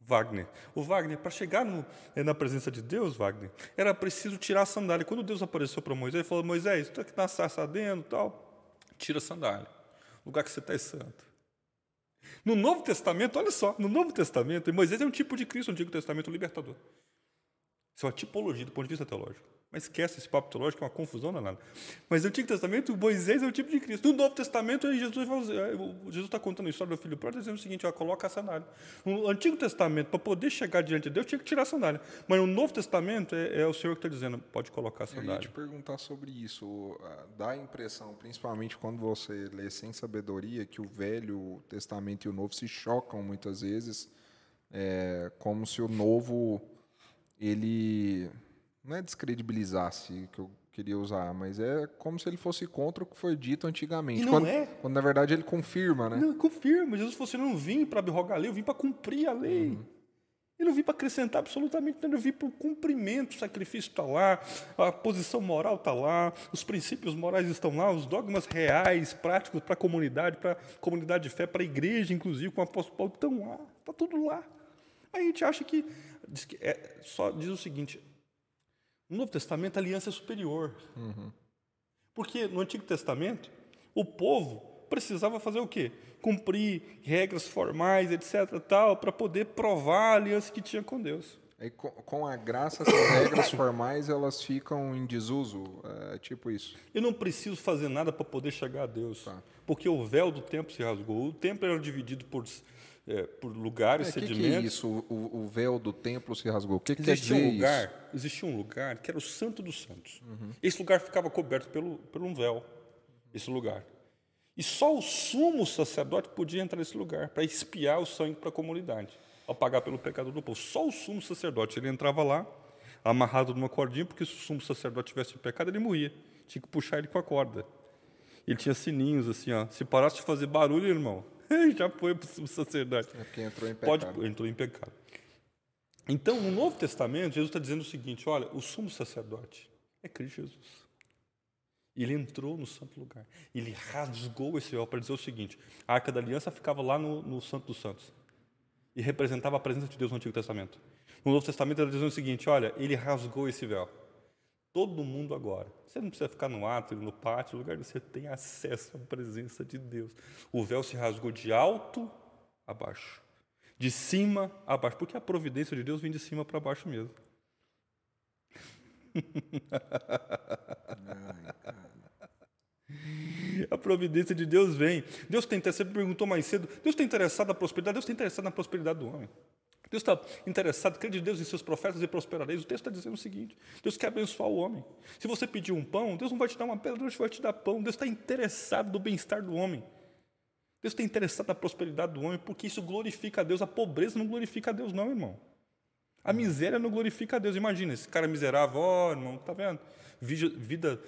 Wagner. O Wagner, para chegar no, eh, na presença de Deus, Wagner, era preciso tirar a sandália. Quando Deus apareceu para Moisés, ele falou: Moisés, tu aqui na sarça dentro tal, tira a sandália. O lugar que você está é santo. No Novo Testamento, olha só, no Novo Testamento, Moisés é um tipo de Cristo, no Antigo Testamento, libertador. Isso é uma tipologia do ponto de vista teológico. Mas esquece esse papo teológico, é uma confusão danada. Mas no Antigo Testamento, Moisés é o tipo de Cristo. No Novo Testamento, Jesus Jesus está contando a história do filho pródigo, dizendo o seguinte: ó, coloca a sandália. No Antigo Testamento, para poder chegar diante de Deus, tinha que tirar a sandália. Mas no Novo Testamento, é, é o Senhor que está dizendo: pode colocar a sandália. Eu ia te perguntar sobre isso. Dá a impressão, principalmente quando você lê sem sabedoria, que o Velho Testamento e o Novo se chocam muitas vezes, é, como se o Novo ele não é descredibilizasse que eu queria usar, mas é como se ele fosse contra o que foi dito antigamente. E não quando, é. Quando na verdade ele confirma, né? Não, confirma. Jesus falou assim: eu não vim para abrogar a lei, eu vim para cumprir a lei. Uhum. Eu não vim para acrescentar absolutamente nada, eu vim para o cumprimento, o sacrifício está lá, a posição moral está lá, os princípios morais estão lá, os dogmas reais, práticos para a comunidade, para a comunidade de fé, para a igreja, inclusive, com o apóstolo Paulo, estão lá, está tudo lá. Aí a gente acha que, diz que é, só diz o seguinte, no Novo Testamento, a aliança é superior. Uhum. Porque no Antigo Testamento, o povo precisava fazer o quê? Cumprir regras formais, etc., tal, para poder provar a aliança que tinha com Deus. E com a graça, essas regras formais elas ficam em desuso, é tipo isso. Eu não preciso fazer nada para poder chegar a Deus, tá. porque o véu do templo se rasgou. O templo era dividido por é, por lugares, é, sedimentos. Que que é isso? O, o, véu do templo se rasgou. O que, que existia quer dizer um lugar, isso? Existia um lugar que era o Santo dos Santos. Uhum. Esse lugar ficava coberto pelo, por um véu. Esse lugar. E só o sumo sacerdote podia entrar nesse lugar para espiar o sangue para a comunidade, ao pagar pelo pecado do povo. Só o sumo sacerdote. Ele entrava lá, amarrado numa cordinha, porque se o sumo sacerdote tivesse pecado, ele morria. Tinha que puxar ele com a corda. Ele tinha sininhos assim, ó. Se parasse de fazer barulho, irmão, já foi para o sacerdote. É porque entrou em pecado. Pode, entrou em pecado. Então, no Novo Testamento, Jesus está dizendo o seguinte: olha, o sumo sacerdote é Cristo Jesus. Ele entrou no santo lugar. Ele rasgou esse véu para dizer o seguinte: a arca da aliança ficava lá no, no Santo dos Santos e representava a presença de Deus no Antigo Testamento. No Novo Testamento, ele está dizendo o seguinte: olha, ele rasgou esse véu. Todo mundo agora. Você não precisa ficar no átrio, no pátio, lugar que você tem acesso à presença de Deus. O véu se rasgou de alto a baixo, de cima a baixo, porque a providência de Deus vem de cima para baixo mesmo. a providência de Deus vem. Deus tem, você perguntou mais cedo, Deus tem interessado na prosperidade, Deus tem interessado na prosperidade do homem. Deus está interessado, crê de Deus em seus profetas e prosperareis. O texto está dizendo o seguinte: Deus quer abençoar o homem. Se você pedir um pão, Deus não vai te dar uma pedra, Deus vai te dar pão. Deus está interessado no bem-estar do homem. Deus está interessado na prosperidade do homem, porque isso glorifica a Deus. A pobreza não glorifica a Deus, não, irmão. A miséria não glorifica a Deus. Imagina, esse cara miserável, ó, oh, irmão, tá vendo? Vida,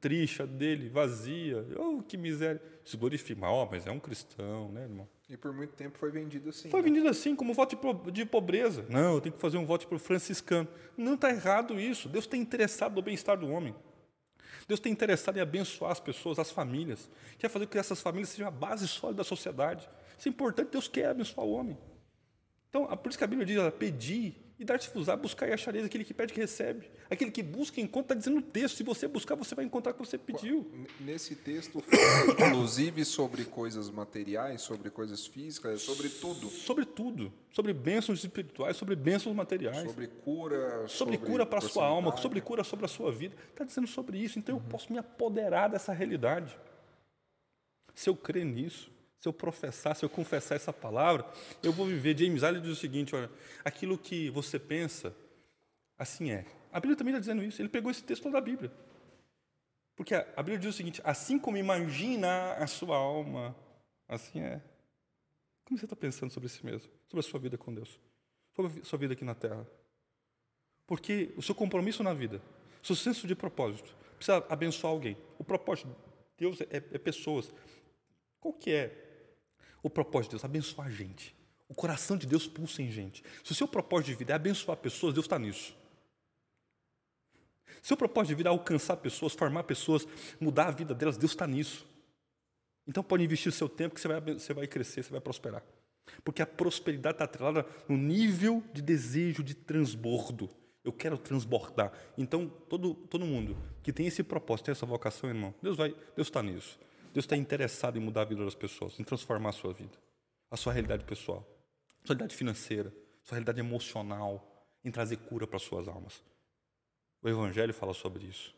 triste dele, vazia. Oh, que miséria. Isso glorifica. Ó, oh, mas é um cristão, né, irmão? E por muito tempo foi vendido assim. Foi né? vendido assim, como voto de pobreza. Não, eu tenho que fazer um voto para o franciscano. Não está errado isso. Deus está interessado no bem-estar do homem. Deus está interessado em abençoar as pessoas, as famílias. Quer fazer com que essas famílias sejam a base sólida da sociedade. Isso é importante, Deus quer abençoar o homem. Então, por isso que a Bíblia diz, ela, pedir e dar-te usar, buscar e achareis, aquele que pede que recebe, aquele que busca encontra, está dizendo no texto, se você buscar, você vai encontrar o que você pediu. Nesse texto, inclusive sobre coisas materiais, sobre coisas físicas, sobre tudo. Sobre tudo, sobre bênçãos espirituais, sobre bênçãos materiais. Sobre cura, sobre, sobre cura para a sua alma, sobre cura sobre a sua vida. Está dizendo sobre isso, então eu posso me apoderar dessa realidade. Se eu crer nisso, se eu professar, se eu confessar essa palavra, eu vou viver. James Allen diz o seguinte: olha, aquilo que você pensa, assim é. A Bíblia também está dizendo isso. Ele pegou esse texto da Bíblia. Porque a Bíblia diz o seguinte: assim como imagina a sua alma, assim é. Como você está pensando sobre si mesmo, sobre a sua vida com Deus, sobre a sua vida aqui na terra? Porque o seu compromisso na vida, seu senso de propósito, precisa abençoar alguém. O propósito de Deus é, é pessoas. Qual que é o propósito de Deus? Abençoar a gente. O coração de Deus pulsa em gente. Se o seu propósito de vida é abençoar pessoas, Deus está nisso. Se o propósito de vida é alcançar pessoas, formar pessoas, mudar a vida delas, Deus está nisso. Então pode investir o seu tempo que você vai, você vai crescer, você vai prosperar. Porque a prosperidade está atrelada no nível de desejo de transbordo. Eu quero transbordar. Então, todo, todo mundo que tem esse propósito, tem essa vocação, irmão, Deus vai, Deus está nisso. Deus está interessado em mudar a vida das pessoas, em transformar a sua vida, a sua realidade pessoal, a sua realidade financeira, a sua realidade emocional, em trazer cura para as suas almas. O Evangelho fala sobre isso.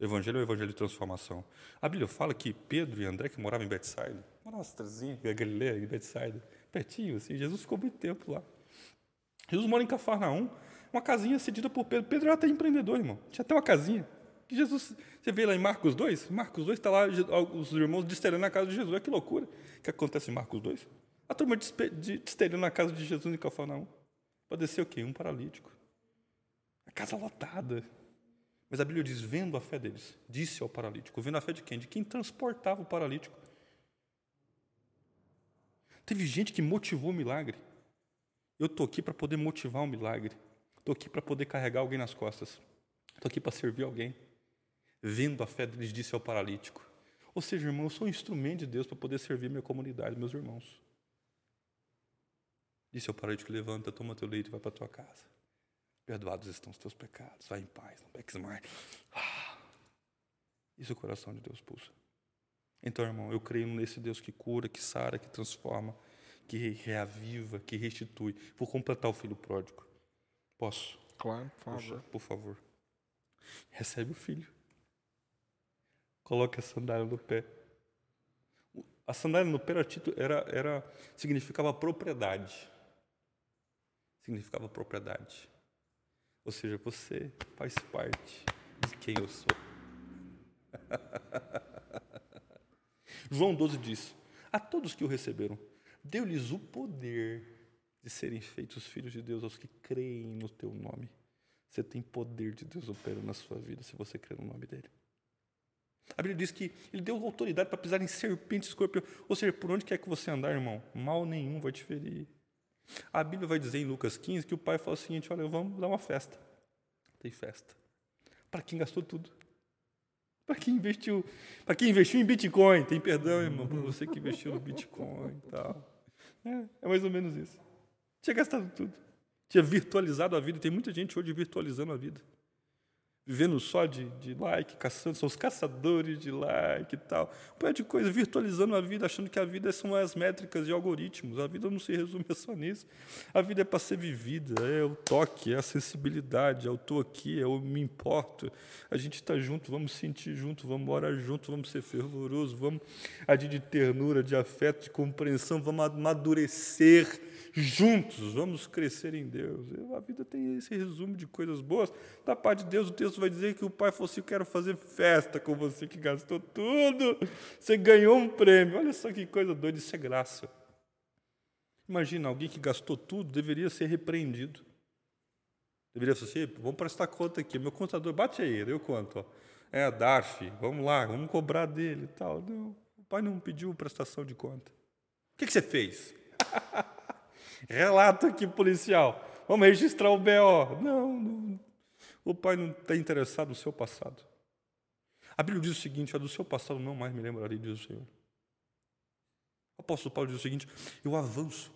O Evangelho é o Evangelho de transformação. A Bíblia fala que Pedro e André, que moravam em Betsaida, moravam cidadezinha, Galileia, em Betsaida, pertinho, assim, Jesus ficou muito tempo lá. Jesus mora em Cafarnaum, uma casinha cedida por Pedro. Pedro era até empreendedor, irmão. Tinha até uma casinha. Que Jesus, você vê lá em Marcos 2, Marcos 2 está lá os irmãos destelhando na casa de Jesus. Olha que loucura que acontece em Marcos 2. A turma destelhando na casa de Jesus em Cafarnaum. Pode descer o quê? Um paralítico. A casa lotada. Mas a Bíblia diz, vendo a fé deles, disse ao paralítico. Vendo a fé de quem? De quem transportava o paralítico. Teve gente que motivou o milagre. Eu estou aqui para poder motivar o milagre. Estou aqui para poder carregar alguém nas costas. Estou aqui para servir alguém vendo a fé deles, disse ao paralítico. Ou seja, irmão, eu sou um instrumento de Deus para poder servir minha comunidade, meus irmãos. Disse ao paralítico: Levanta, toma teu leito e vai para tua casa. Perdoados estão os teus pecados, vai em paz, não peques mais. Ah, isso o coração de Deus pulsa. Então, irmão, eu creio nesse Deus que cura, que sara, que transforma, que reaviva, que restitui. Vou completar o filho pródigo. Posso? Claro, por favor. Puxa, por favor. Recebe o filho. Coloque a sandália no pé. A sandália no pé era, era, significava propriedade. Significava propriedade. Ou seja, você faz parte de quem eu sou. João 12 diz: A todos que o receberam, deu-lhes o poder de serem feitos filhos de Deus aos que creem no teu nome. Você tem poder de Deus operando na sua vida se você crer no nome dele. A Bíblia diz que ele deu autoridade para pisar em serpentes e escorpião. Ou seja, por onde quer que você andar, irmão, mal nenhum vai te ferir. A Bíblia vai dizer em Lucas 15 que o pai fala o seguinte: olha, vamos dar uma festa. Tem festa. Para quem gastou tudo. Para quem investiu, para quem investiu em Bitcoin, tem perdão, irmão, para você que investiu no Bitcoin e tal. É, é mais ou menos isso. Tinha gastado tudo. Tinha virtualizado a vida. Tem muita gente hoje virtualizando a vida vivendo só de, de like, caçando, são os caçadores de like e tal. Um monte de coisa, virtualizando a vida, achando que a vida são as métricas e algoritmos. A vida não se resume só nisso. A vida é para ser vivida, é o toque, é a sensibilidade, é o estou aqui, é o me importo. A gente está junto, vamos sentir junto, vamos morar junto, vamos ser fervoroso, vamos agir de ternura, de afeto, de compreensão, vamos amadurecer juntos, vamos crescer em Deus. A vida tem esse resumo de coisas boas. Da parte de Deus, o texto vai dizer que o pai falou assim: Eu quero fazer festa com você que gastou tudo. Você ganhou um prêmio. Olha só que coisa doida, isso é graça. Imagina, alguém que gastou tudo deveria ser repreendido. Deveria ser assim: vamos prestar conta aqui. Meu contador, bate aí, deu quanto? Ó. É, DARF, vamos lá, vamos cobrar dele e tal. Não, o pai não pediu prestação de conta. O que, que você fez? Relato aqui, policial. Vamos registrar o BO. Não, não. o pai não está interessado no seu passado. A Bíblia diz o seguinte: do seu passado não mais me lembrarei, diz o Senhor. O apóstolo Paulo diz o seguinte: eu avanço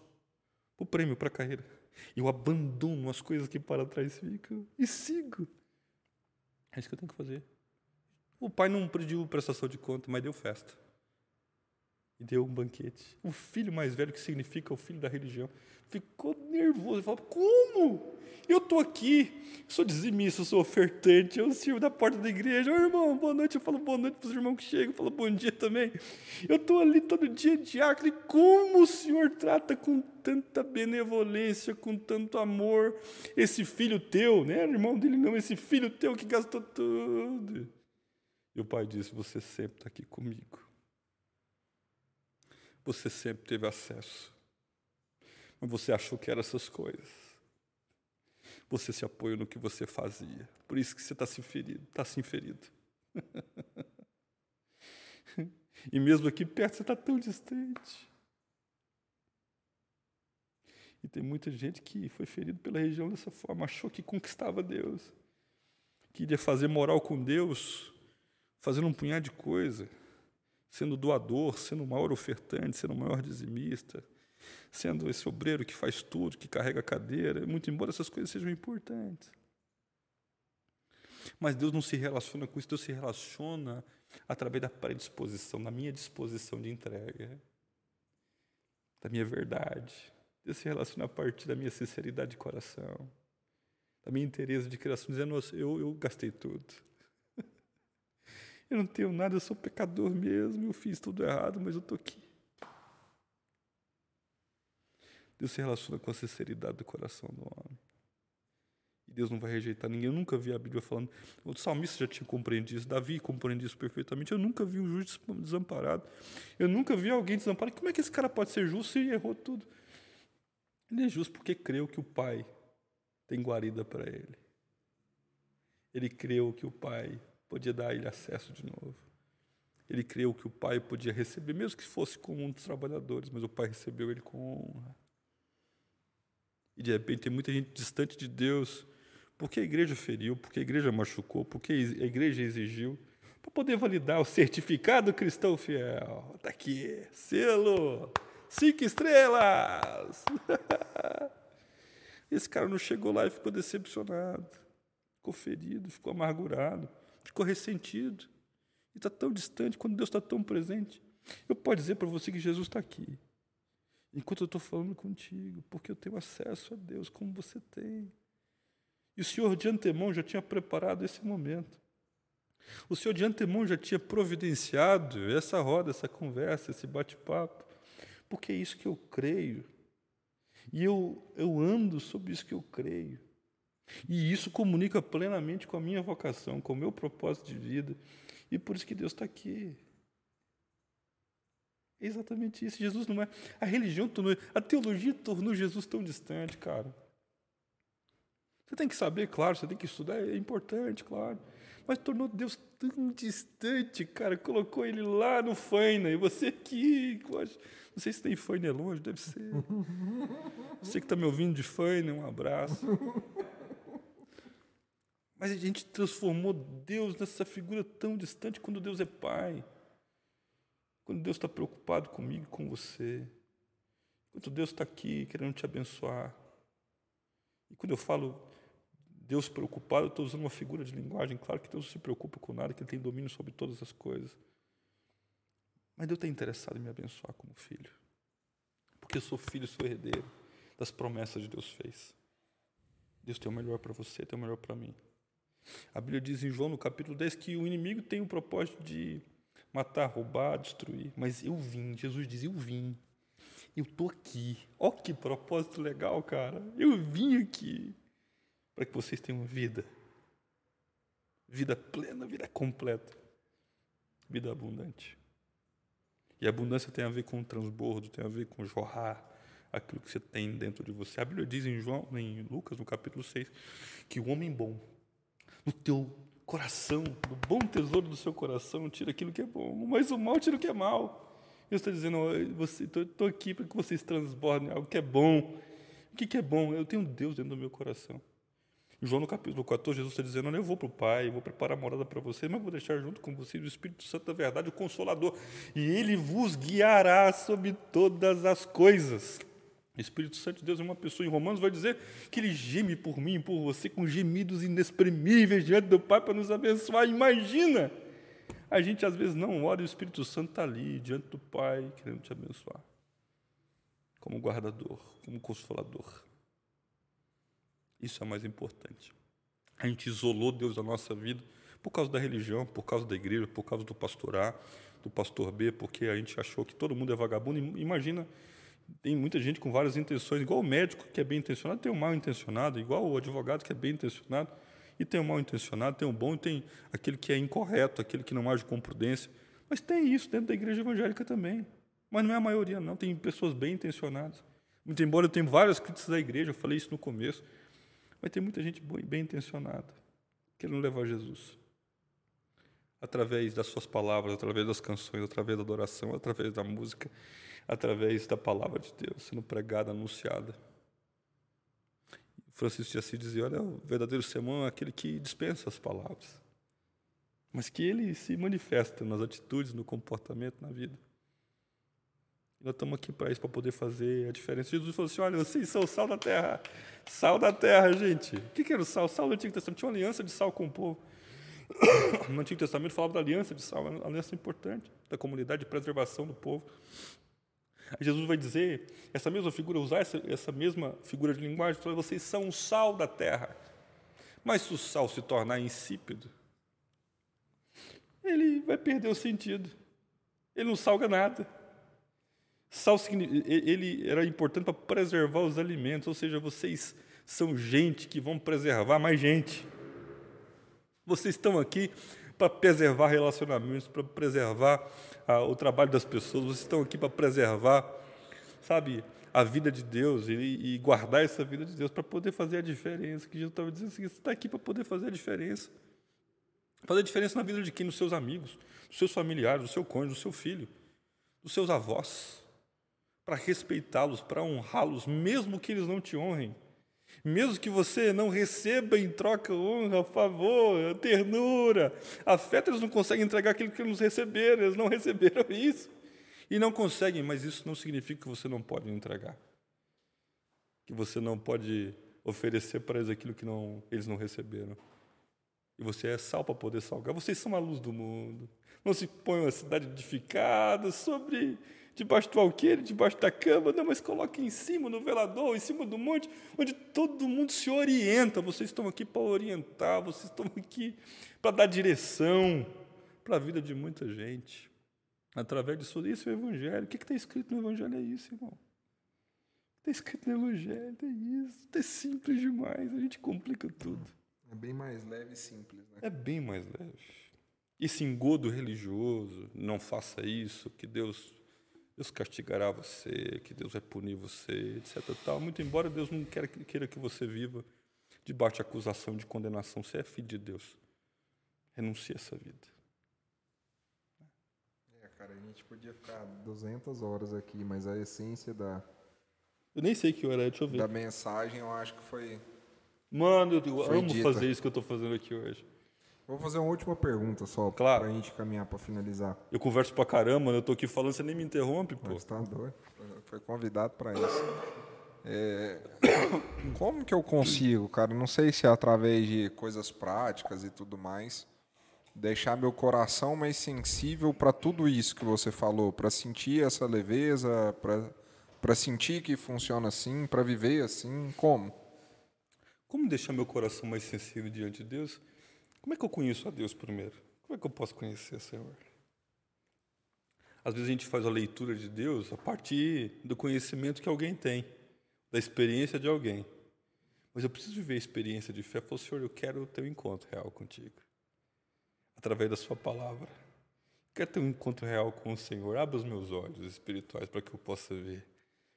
o prêmio para a carreira. Eu abandono as coisas que para trás ficam e sigo. É isso que eu tenho que fazer. O pai não pediu prestação de conta, mas deu festa. E deu um banquete. O filho mais velho, que significa o filho da religião, ficou nervoso. Falou: Como? Eu estou aqui, sou dizimista, sou ofertante, eu sirvo da porta da igreja. Ô irmão, boa noite. Eu falo boa noite para os irmãos que chegam, eu falo bom dia também. Eu estou ali todo dia diácono. Como o Senhor trata com tanta benevolência, com tanto amor, esse filho teu, né? Irmão dele não, esse filho teu que gastou tudo. E o pai disse: Você sempre está aqui comigo. Você sempre teve acesso. Mas você achou que eram essas coisas você se apoia no que você fazia. Por isso que você está se ferido, está se inferido. e mesmo aqui perto você está tão distante. E tem muita gente que foi ferido pela região dessa forma, achou que conquistava Deus, queria fazer moral com Deus, fazendo um punhado de coisa, sendo doador, sendo o maior ofertante, sendo o maior dizimista, sendo esse obreiro que faz tudo, que carrega a cadeira, muito embora essas coisas sejam importantes. Mas Deus não se relaciona com isso, Deus se relaciona através da predisposição, da minha disposição de entrega, da minha verdade. Deus se relaciona a partir da minha sinceridade de coração, da minha interesse de criação, dizendo: eu, eu gastei tudo. Eu não tenho nada, eu sou pecador mesmo, eu fiz tudo errado, mas eu estou aqui. Deus se relaciona com a sinceridade do coração do homem. E Deus não vai rejeitar ninguém. Eu nunca vi a Bíblia falando. O salmista já tinha compreendido isso, Davi compreende isso perfeitamente. Eu nunca vi um justo desamparado. Eu nunca vi alguém desamparado. Como é que esse cara pode ser justo se errou tudo? Ele é justo porque creu que o Pai tem guarida para ele. Ele creu que o Pai podia dar a ele acesso de novo. Ele creu que o Pai podia receber, mesmo que fosse com um dos trabalhadores, mas o Pai recebeu ele com honra. E de repente tem muita gente distante de Deus, porque a igreja feriu, porque a igreja machucou, porque a igreja exigiu, para poder validar o certificado cristão fiel. Está aqui, selo, cinco estrelas. Esse cara não chegou lá e ficou decepcionado, ficou ferido, ficou amargurado, ficou ressentido. E está tão distante quando Deus está tão presente. Eu posso dizer para você que Jesus está aqui enquanto eu estou falando contigo, porque eu tenho acesso a Deus como você tem. E o Senhor de antemão já tinha preparado esse momento. O Senhor de antemão já tinha providenciado essa roda, essa conversa, esse bate-papo, porque é isso que eu creio. E eu, eu ando sobre isso que eu creio. E isso comunica plenamente com a minha vocação, com o meu propósito de vida. E por isso que Deus está aqui. É exatamente isso. Jesus não é. A religião tornou. A teologia tornou Jesus tão distante, cara. Você tem que saber, claro, você tem que estudar, é importante, claro. Mas tornou Deus tão distante, cara. Colocou ele lá no Faina e você aqui. Não sei se tem Faina longe, deve ser. Você que está me ouvindo de Faina, um abraço. Mas a gente transformou Deus nessa figura tão distante quando Deus é Pai. Quando Deus está preocupado comigo e com você. Quando Deus está aqui querendo te abençoar. E quando eu falo Deus preocupado, eu estou usando uma figura de linguagem. Claro que Deus não se preocupa com nada, que Ele tem domínio sobre todas as coisas. Mas Deus está interessado em me abençoar como filho. Porque eu sou filho, sou herdeiro das promessas que Deus fez. Deus tem o melhor para você, tem o melhor para mim. A Bíblia diz em João, no capítulo 10, que o inimigo tem o propósito de matar, roubar, destruir. Mas eu vim, Jesus diz: Eu vim. Eu estou aqui. Olha que propósito legal, cara. Eu vim aqui para que vocês tenham vida. Vida plena, vida completa. Vida abundante. E abundância tem a ver com transbordo, tem a ver com jorrar aquilo que você tem dentro de você. A Bíblia diz em João, em Lucas, no capítulo 6, que o homem bom, no teu coração, do bom tesouro do seu coração, tira aquilo que é bom, mas o mal tira o que é mal. Eu estou dizendo, estou aqui para que vocês transbordem algo que é bom. O que, que é bom? Eu tenho Deus dentro do meu coração. João no capítulo 14, Jesus está dizendo: Eu vou para o Pai, vou preparar a morada para vocês, mas vou deixar junto com vocês o Espírito Santo da verdade, o Consolador, e ele vos guiará sobre todas as coisas. Espírito Santo de Deus é uma pessoa. Em Romanos vai dizer que ele geme por mim e por você com gemidos inexprimíveis diante do Pai para nos abençoar. Imagina! A gente às vezes não ora e o Espírito Santo está ali diante do Pai querendo te abençoar. Como guardador, como consolador. Isso é mais importante. A gente isolou Deus da nossa vida por causa da religião, por causa da igreja, por causa do pastor A, do pastor B, porque a gente achou que todo mundo é vagabundo. Imagina tem muita gente com várias intenções, igual o médico que é bem intencionado, tem o um mal intencionado, igual o advogado que é bem intencionado, e tem o um mal intencionado, tem o um bom e tem aquele que é incorreto, aquele que não age com prudência. Mas tem isso dentro da igreja evangélica também. Mas não é a maioria, não. Tem pessoas bem intencionadas. Muito embora eu tenha várias críticas da igreja, eu falei isso no começo, mas tem muita gente bem intencionada, querendo levar Jesus. Através das suas palavras, através das canções, através da adoração, através da música, através da palavra de Deus, sendo pregada, anunciada. Francisco de Assis dizia: olha, o verdadeiro sermão é aquele que dispensa as palavras, mas que ele se manifesta nas atitudes, no comportamento, na vida. E nós estamos aqui para isso, para poder fazer a diferença. Jesus falou assim: olha, vocês são o sal da terra. Sal da terra, gente. O que era o sal? O sal do Antigo Testamento tinha uma aliança de sal com o povo. No Antigo Testamento falava da aliança de sal, uma aliança importante, da comunidade de preservação do povo. Jesus vai dizer, essa mesma figura, usar essa, essa mesma figura de linguagem, vocês são o sal da terra. Mas se o sal se tornar insípido, ele vai perder o sentido. Ele não salga nada. Sal ele era importante para preservar os alimentos, ou seja, vocês são gente que vão preservar mais gente. Vocês estão aqui para preservar relacionamentos, para preservar ah, o trabalho das pessoas, vocês estão aqui para preservar, sabe, a vida de Deus e, e guardar essa vida de Deus para poder fazer a diferença. Que Jesus estava dizendo assim, você está aqui para poder fazer a diferença. Fazer a diferença na vida de quem? Dos seus amigos, dos seus familiares, do seu cônjuge, do seu filho, dos seus avós. Para respeitá-los, para honrá-los, mesmo que eles não te honrem. Mesmo que você não receba em troca honra, favor, ternura, afeto, eles não conseguem entregar aquilo que eles receberam, eles não receberam isso. E não conseguem, mas isso não significa que você não pode entregar. Que você não pode oferecer para eles aquilo que não, eles não receberam. E você é sal para poder salgar. Vocês são a luz do mundo. Não se põe uma cidade edificada sobre debaixo do alqueire, debaixo da cama, não, mas coloque em cima, no velador, em cima do monte, onde todo mundo se orienta. Vocês estão aqui para orientar, vocês estão aqui para dar direção para a vida de muita gente. Através disso, isso é o Evangelho. O que está escrito no Evangelho é isso, irmão. Está escrito no Evangelho, é isso. É simples demais, a gente complica tudo. É bem mais leve e simples, né? É bem mais leve. Esse engodo religioso, não faça isso, que Deus Deus castigará você, que Deus vai punir você, etc. Tal. Muito embora Deus não queira, queira que você viva debaixo de acusação, de condenação. Você é filho de Deus. Renuncie essa vida. É, cara, a gente podia ficar 200 horas aqui, mas a essência da. Eu nem sei que hora é, deixa eu ver. Da mensagem eu acho que foi. Mano, eu, eu amo dita. fazer isso que eu estou fazendo aqui hoje. Vou fazer uma última pergunta só, claro. pra gente caminhar para finalizar. Eu converso pra caramba, eu tô aqui falando, você nem me interrompe, pô. Você tá doido. Foi convidado para isso. É... Como que eu consigo, cara? Não sei se é através de coisas práticas e tudo mais, deixar meu coração mais sensível para tudo isso que você falou, para sentir essa leveza, para sentir que funciona assim, para viver assim, como? Como deixar meu coração mais sensível diante de Deus? Como é que eu conheço a Deus primeiro? Como é que eu posso conhecer, Senhor? Às vezes a gente faz a leitura de Deus a partir do conhecimento que alguém tem, da experiência de alguém. Mas eu preciso viver a experiência de fé. Falar, Senhor, eu quero ter um encontro real contigo, através da Sua palavra. Eu quero ter um encontro real com o Senhor. Abra os meus olhos espirituais para que eu possa ver,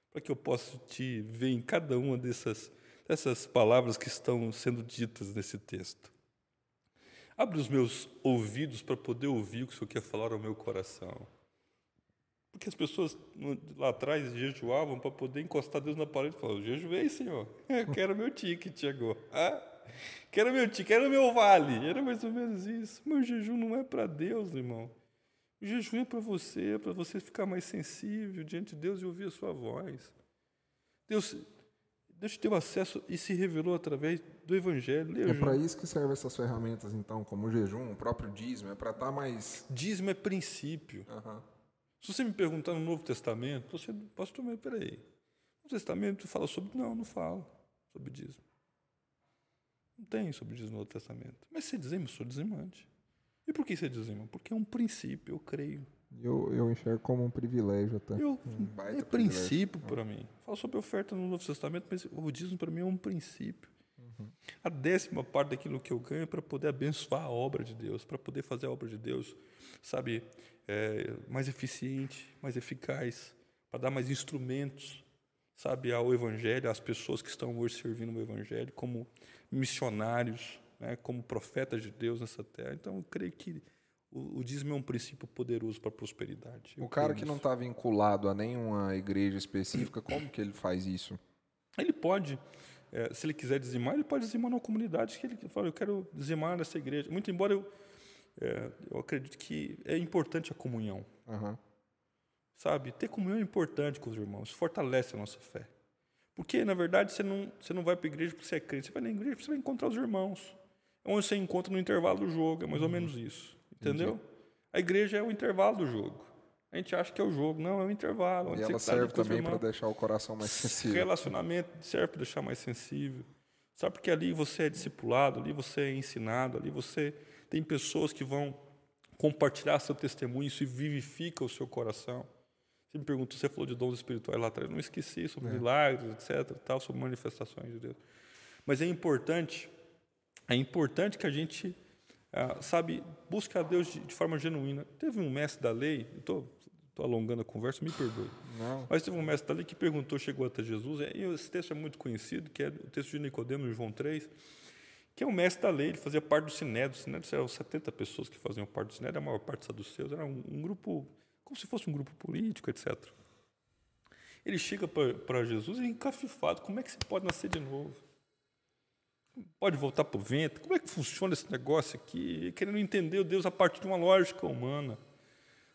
para que eu possa te ver em cada uma dessas, dessas palavras que estão sendo ditas nesse texto. Abre os meus ouvidos para poder ouvir o que o Senhor quer falar ao meu coração. Porque as pessoas lá atrás jejuavam para poder encostar Deus na parede e falar: jejuei, Senhor. quero meu ticket agora. Ah, quero meu ticket, quero meu vale. Era mais ou menos isso. Meu jejum não é para Deus, irmão. O jejum é para você, é para você ficar mais sensível diante de Deus e ouvir a sua voz. Deus, Deus deu acesso e se revelou através do Evangelho. É para isso que servem essas ferramentas, então, como o jejum, o próprio dízimo, é para estar tá mais. Dízimo é princípio. Uhum. Se você me perguntar no Novo Testamento, você, pastor, mas peraí. No Testamento fala sobre. Não, não fala sobre dízimo. Não tem sobre dízimo no Novo Testamento. Mas você dizima, eu sou dizimante. E por que você dizima? Porque é um princípio, eu creio. Eu, eu enxergo como um privilégio até. Eu, um é princípio para mim. Falo sobre oferta no Novo Testamento, mas o dízimo para mim é um princípio. Uhum. A décima parte daquilo que eu ganho é para poder abençoar a obra de Deus, para poder fazer a obra de Deus, sabe, é, mais eficiente, mais eficaz, para dar mais instrumentos, sabe, ao Evangelho, às pessoas que estão hoje servindo o Evangelho, como missionários, né, como profetas de Deus nessa terra. Então, eu creio que o, o dízimo é um princípio poderoso para a prosperidade. Eu o cara que não está vinculado a nenhuma igreja específica, como que ele faz isso? Ele pode, é, se ele quiser dizimar, ele pode dizimar numa comunidade que ele fala, eu quero dizimar nessa igreja. Muito embora eu, é, eu acredito que é importante a comunhão. Uhum. Sabe? Ter comunhão é importante com os irmãos, fortalece a nossa fé. Porque, na verdade, você não, você não vai para a igreja porque você é crente, você vai na igreja porque você vai encontrar os irmãos. É onde você encontra no intervalo do jogo, é mais ou uhum. menos isso. Entendeu? Entendi. A igreja é o intervalo do jogo. A gente acha que é o jogo, não, é o intervalo. E ela serve também para deixar o coração mais sensível. Relacionamento serve para deixar mais sensível. Sabe porque ali você é discipulado, ali você é ensinado, ali você tem pessoas que vão compartilhar seu testemunho, isso vivifica o seu coração. Você me perguntou, você falou de dons espirituais lá atrás, não esqueci sobre é. milagres, etc, tal, sobre manifestações de Deus. Mas é importante, é importante que a gente ah, sabe, busca a Deus de, de, forma genuína. Teve um mestre da lei, estou alongando a conversa, me perdoe. Não. Mas teve um mestre da lei que perguntou, chegou até Jesus, e esse texto é muito conhecido, que é o texto de Nicodemo, em João 3, que é o mestre da lei, ele fazia parte do Sinédrio. O Sinédrio eram 70 pessoas que faziam parte do Sinédrio, a maior parte saduceus, era um, um grupo, como se fosse um grupo político, etc. Ele chega para Jesus e é encafifado, como é que você pode nascer de novo? Pode voltar para o vento? Como é que funciona esse negócio aqui? Querendo entender o Deus a partir de uma lógica humana.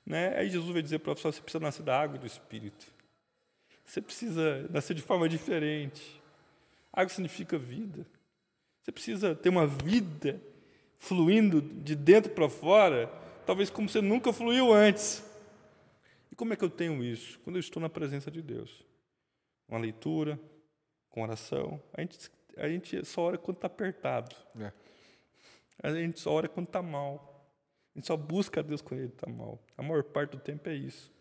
Né? Aí Jesus vai dizer para você: você precisa nascer da água e do Espírito. Você precisa nascer de forma diferente. Água significa vida. Você precisa ter uma vida fluindo de dentro para fora, talvez como você nunca fluiu antes. E como é que eu tenho isso? Quando eu estou na presença de Deus. Uma leitura, com oração. A gente a gente só ora quando está apertado. É. A gente só ora quando está mal. A gente só busca a Deus quando ele está mal. A maior parte do tempo é isso.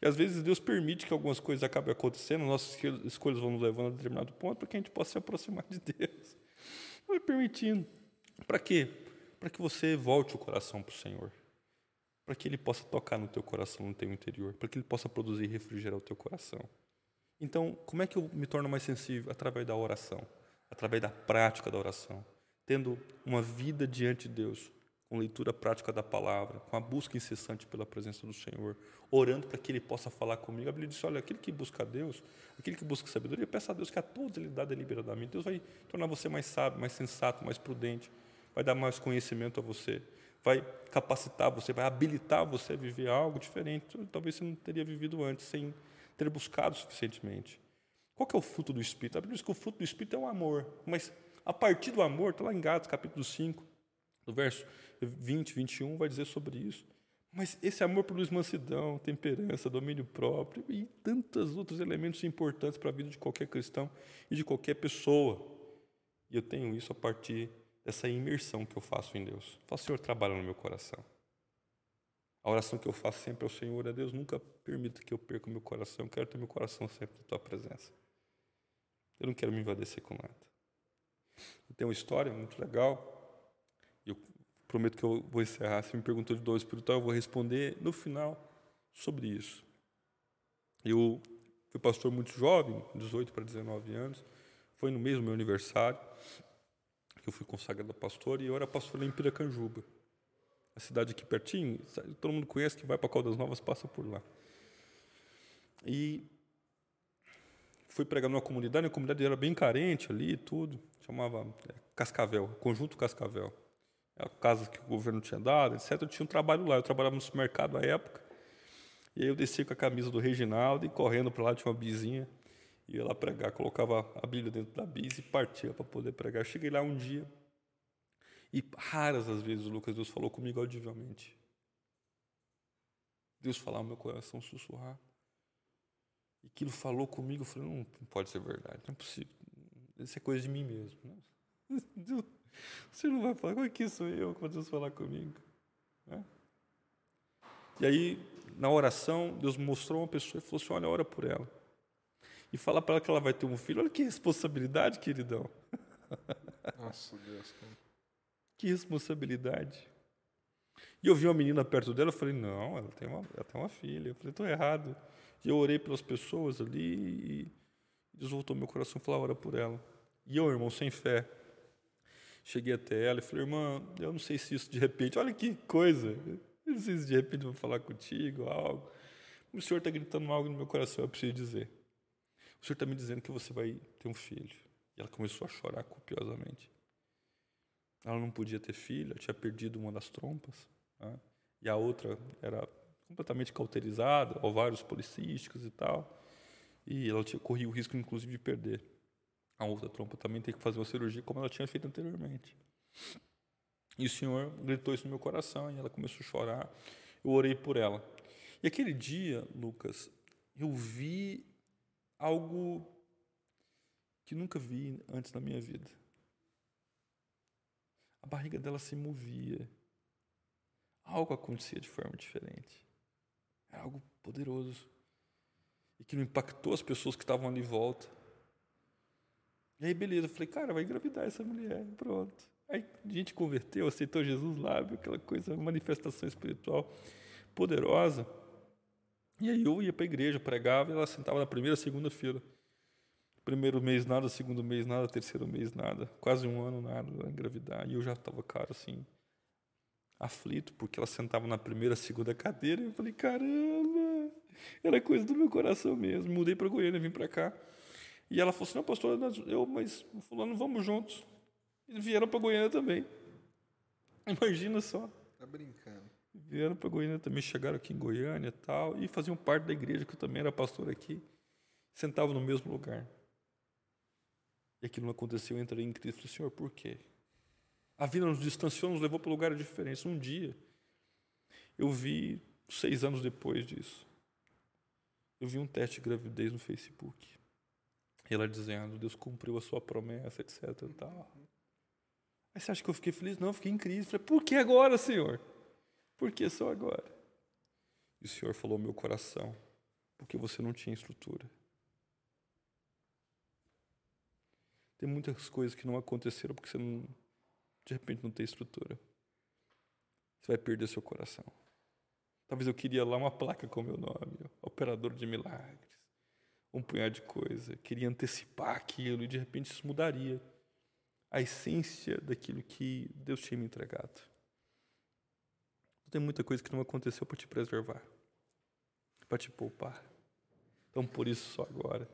E às vezes Deus permite que algumas coisas acabem acontecendo, nossas escolhas vão nos levando a determinado ponto para que a gente possa se aproximar de Deus. Vai permitindo. Para quê? Para que você volte o coração para o Senhor. Para que Ele possa tocar no teu coração, no teu interior. Para que Ele possa produzir e refrigerar o teu coração. Então, como é que eu me torno mais sensível? Através da oração através da prática da oração, tendo uma vida diante de Deus, com leitura prática da palavra, com a busca incessante pela presença do Senhor, orando para que Ele possa falar comigo. A Bíblia diz: olha, aquele que busca a Deus, aquele que busca sabedoria, peça a Deus que a todos Ele dá deliberadamente. Deus vai tornar você mais sábio, mais sensato, mais prudente, vai dar mais conhecimento a você, vai capacitar você, vai habilitar você a viver algo diferente. Talvez você não teria vivido antes, sem ter buscado suficientemente. Qual que é o fruto do Espírito? A Bíblia diz que o fruto do Espírito é o amor. Mas a partir do amor, está lá em Gatos, capítulo 5, do verso 20, 21, vai dizer sobre isso. Mas esse amor produz mansidão, temperança, domínio próprio e tantos outros elementos importantes para a vida de qualquer cristão e de qualquer pessoa. E eu tenho isso a partir dessa imersão que eu faço em Deus. Falo, Senhor, trabalha no meu coração. A oração que eu faço sempre ao Senhor é Deus, nunca permita que eu perca o meu coração, eu quero ter meu coração sempre na tua presença. Eu não quero me envadecer com nada. Tenho uma história muito legal. Eu prometo que eu vou encerrar. Se me perguntou de dor espiritual, eu vou responder no final sobre isso. Eu fui pastor muito jovem, 18 para 19 anos. Foi no mesmo meu aniversário que eu fui consagrado pastor e eu era pastor em Piracanjuba. A cidade aqui pertinho, todo mundo conhece que vai para Caldas Novas, passa por lá. E fui pregar numa comunidade, a comunidade era bem carente ali e tudo, chamava é, Cascavel, Conjunto Cascavel. Era casa que o governo tinha dado, etc. Eu tinha um trabalho lá, eu trabalhava no supermercado à época, e aí eu desci com a camisa do Reginaldo e correndo para lá, tinha uma bizinha, ia lá pregar, colocava a Bíblia dentro da bis e partia para poder pregar. Cheguei lá um dia e raras as vezes, Lucas, Deus falou comigo audivelmente. Deus falar no meu coração, sussurrar. E aquilo falou comigo, eu falei, não, pode ser verdade, não é possível. Isso é coisa de mim mesmo. Né? Você não vai falar, como é que sou eu quando Deus falar comigo? Né? E aí, na oração, Deus mostrou uma pessoa e falou assim: olha, ora por ela. E fala para ela que ela vai ter um filho. Olha que responsabilidade, queridão. Nossa, Deus. Que responsabilidade. E eu vi uma menina perto dela, eu falei, não, ela tem uma, ela tem uma filha. Eu falei, estou errado. E eu orei pelas pessoas ali e Deus voltou meu coração e falou, ora por ela. E eu, irmão, sem fé, cheguei até ela e falei, irmã, eu não sei se isso de repente, olha que coisa, eu não sei se de repente vou falar contigo, algo. O Senhor está gritando algo no meu coração, eu preciso dizer. O Senhor está me dizendo que você vai ter um filho. E ela começou a chorar copiosamente. Ela não podia ter filho, tinha perdido uma das trompas. Né? E a outra era completamente cauterizada, ovários policísticos e tal. E ela tinha, corria o risco, inclusive, de perder. A outra trompa também tem que fazer uma cirurgia como ela tinha feito anteriormente. E o Senhor gritou isso no meu coração e ela começou a chorar. Eu orei por ela. E aquele dia, Lucas, eu vi algo que nunca vi antes na minha vida. A barriga dela se movia. Algo acontecia de forma diferente. Era algo poderoso. E que não impactou as pessoas que estavam ali em volta. E aí, beleza, eu falei, cara, vai engravidar essa mulher. Pronto. Aí a gente converteu, aceitou Jesus lá, viu aquela coisa, manifestação espiritual poderosa. E aí eu ia para a igreja, pregava, e ela sentava na primeira, segunda fila. Primeiro mês nada, segundo mês nada, terceiro mês nada, quase um ano nada, engravidar. E eu já estava, cara, assim, aflito, porque ela sentava na primeira, segunda cadeira. E eu falei, caramba, era coisa do meu coração mesmo. Mudei para Goiânia, vim para cá. E ela falou assim: não, pastor, eu, mas fulano, vamos juntos. E vieram para Goiânia também. Imagina só. Tá brincando. Vieram para Goiânia também, chegaram aqui em Goiânia e tal, e faziam parte da igreja, que eu também era pastor aqui. Sentavam no mesmo lugar. E aquilo não aconteceu, eu entrei em Cristo e falei, Senhor, por quê? A vida nos distanciou, nos levou para lugares diferentes. Um dia, eu vi, seis anos depois disso, eu vi um teste de gravidez no Facebook. Ela dizendo, Deus cumpriu a sua promessa, etc. Tal. Aí você acha que eu fiquei feliz? Não, eu fiquei em crise. Falei, por que agora, Senhor? Por que só agora? E o Senhor falou meu coração, porque você não tinha estrutura. Tem muitas coisas que não aconteceram porque você não, de repente não tem estrutura. Você vai perder seu coração. Talvez eu queria lá uma placa com meu nome, operador de milagres, um punhado de coisa. Queria antecipar aquilo e de repente isso mudaria a essência daquilo que Deus tinha me entregado. Tem muita coisa que não aconteceu para te preservar, para te poupar. Então por isso só agora.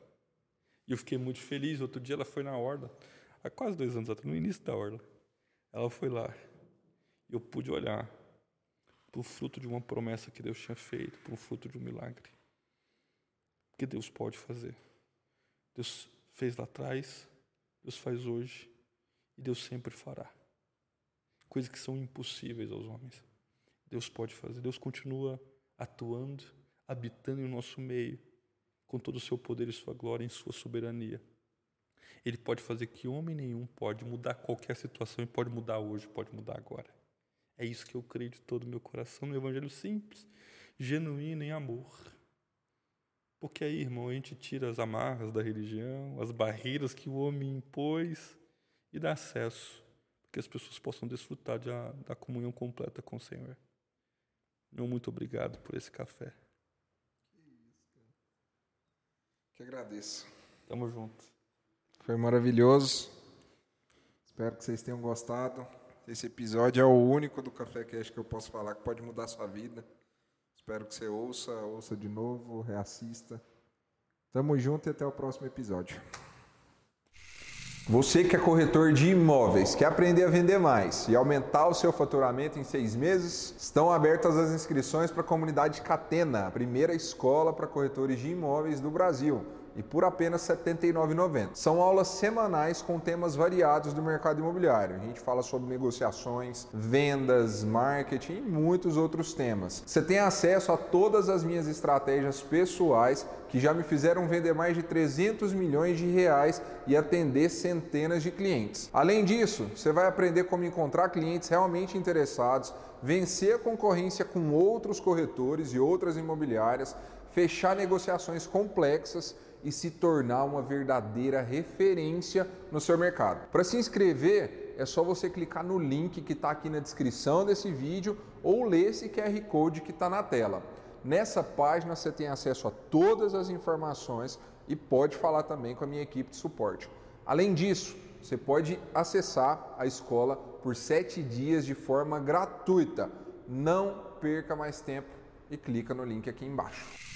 E eu fiquei muito feliz. Outro dia ela foi na Orla, há quase dois anos atrás, no início da Orla. Ela foi lá. E eu pude olhar para o fruto de uma promessa que Deus tinha feito, para o fruto de um milagre. Que Deus pode fazer. Deus fez lá atrás, Deus faz hoje e Deus sempre fará. Coisas que são impossíveis aos homens. Deus pode fazer. Deus continua atuando, habitando em nosso meio com todo o seu poder e sua glória em sua soberania. Ele pode fazer que homem nenhum pode mudar qualquer situação e pode mudar hoje, pode mudar agora. É isso que eu creio de todo o meu coração no evangelho simples, genuíno em amor. Porque aí, irmão, a gente tira as amarras da religião, as barreiras que o homem impôs e dá acesso, para que as pessoas possam desfrutar de a, da comunhão completa com o Senhor. Meu muito obrigado por esse café. Que agradeço. Tamo junto. Foi maravilhoso. Espero que vocês tenham gostado. Esse episódio é o único do Café Cash que eu posso falar que pode mudar a sua vida. Espero que você ouça, ouça de novo, reassista. Tamo junto e até o próximo episódio. Você que é corretor de imóveis, quer aprender a vender mais e aumentar o seu faturamento em seis meses? Estão abertas as inscrições para a comunidade Catena, a primeira escola para corretores de imóveis do Brasil. E por apenas R$ 79,90. São aulas semanais com temas variados do mercado imobiliário. A gente fala sobre negociações, vendas, marketing e muitos outros temas. Você tem acesso a todas as minhas estratégias pessoais que já me fizeram vender mais de 300 milhões de reais e atender centenas de clientes. Além disso, você vai aprender como encontrar clientes realmente interessados, vencer a concorrência com outros corretores e outras imobiliárias, fechar negociações complexas e se tornar uma verdadeira referência no seu mercado. Para se inscrever, é só você clicar no link que está aqui na descrição desse vídeo ou ler esse QR Code que está na tela. Nessa página você tem acesso a todas as informações e pode falar também com a minha equipe de suporte. Além disso, você pode acessar a escola por sete dias de forma gratuita. Não perca mais tempo e clica no link aqui embaixo.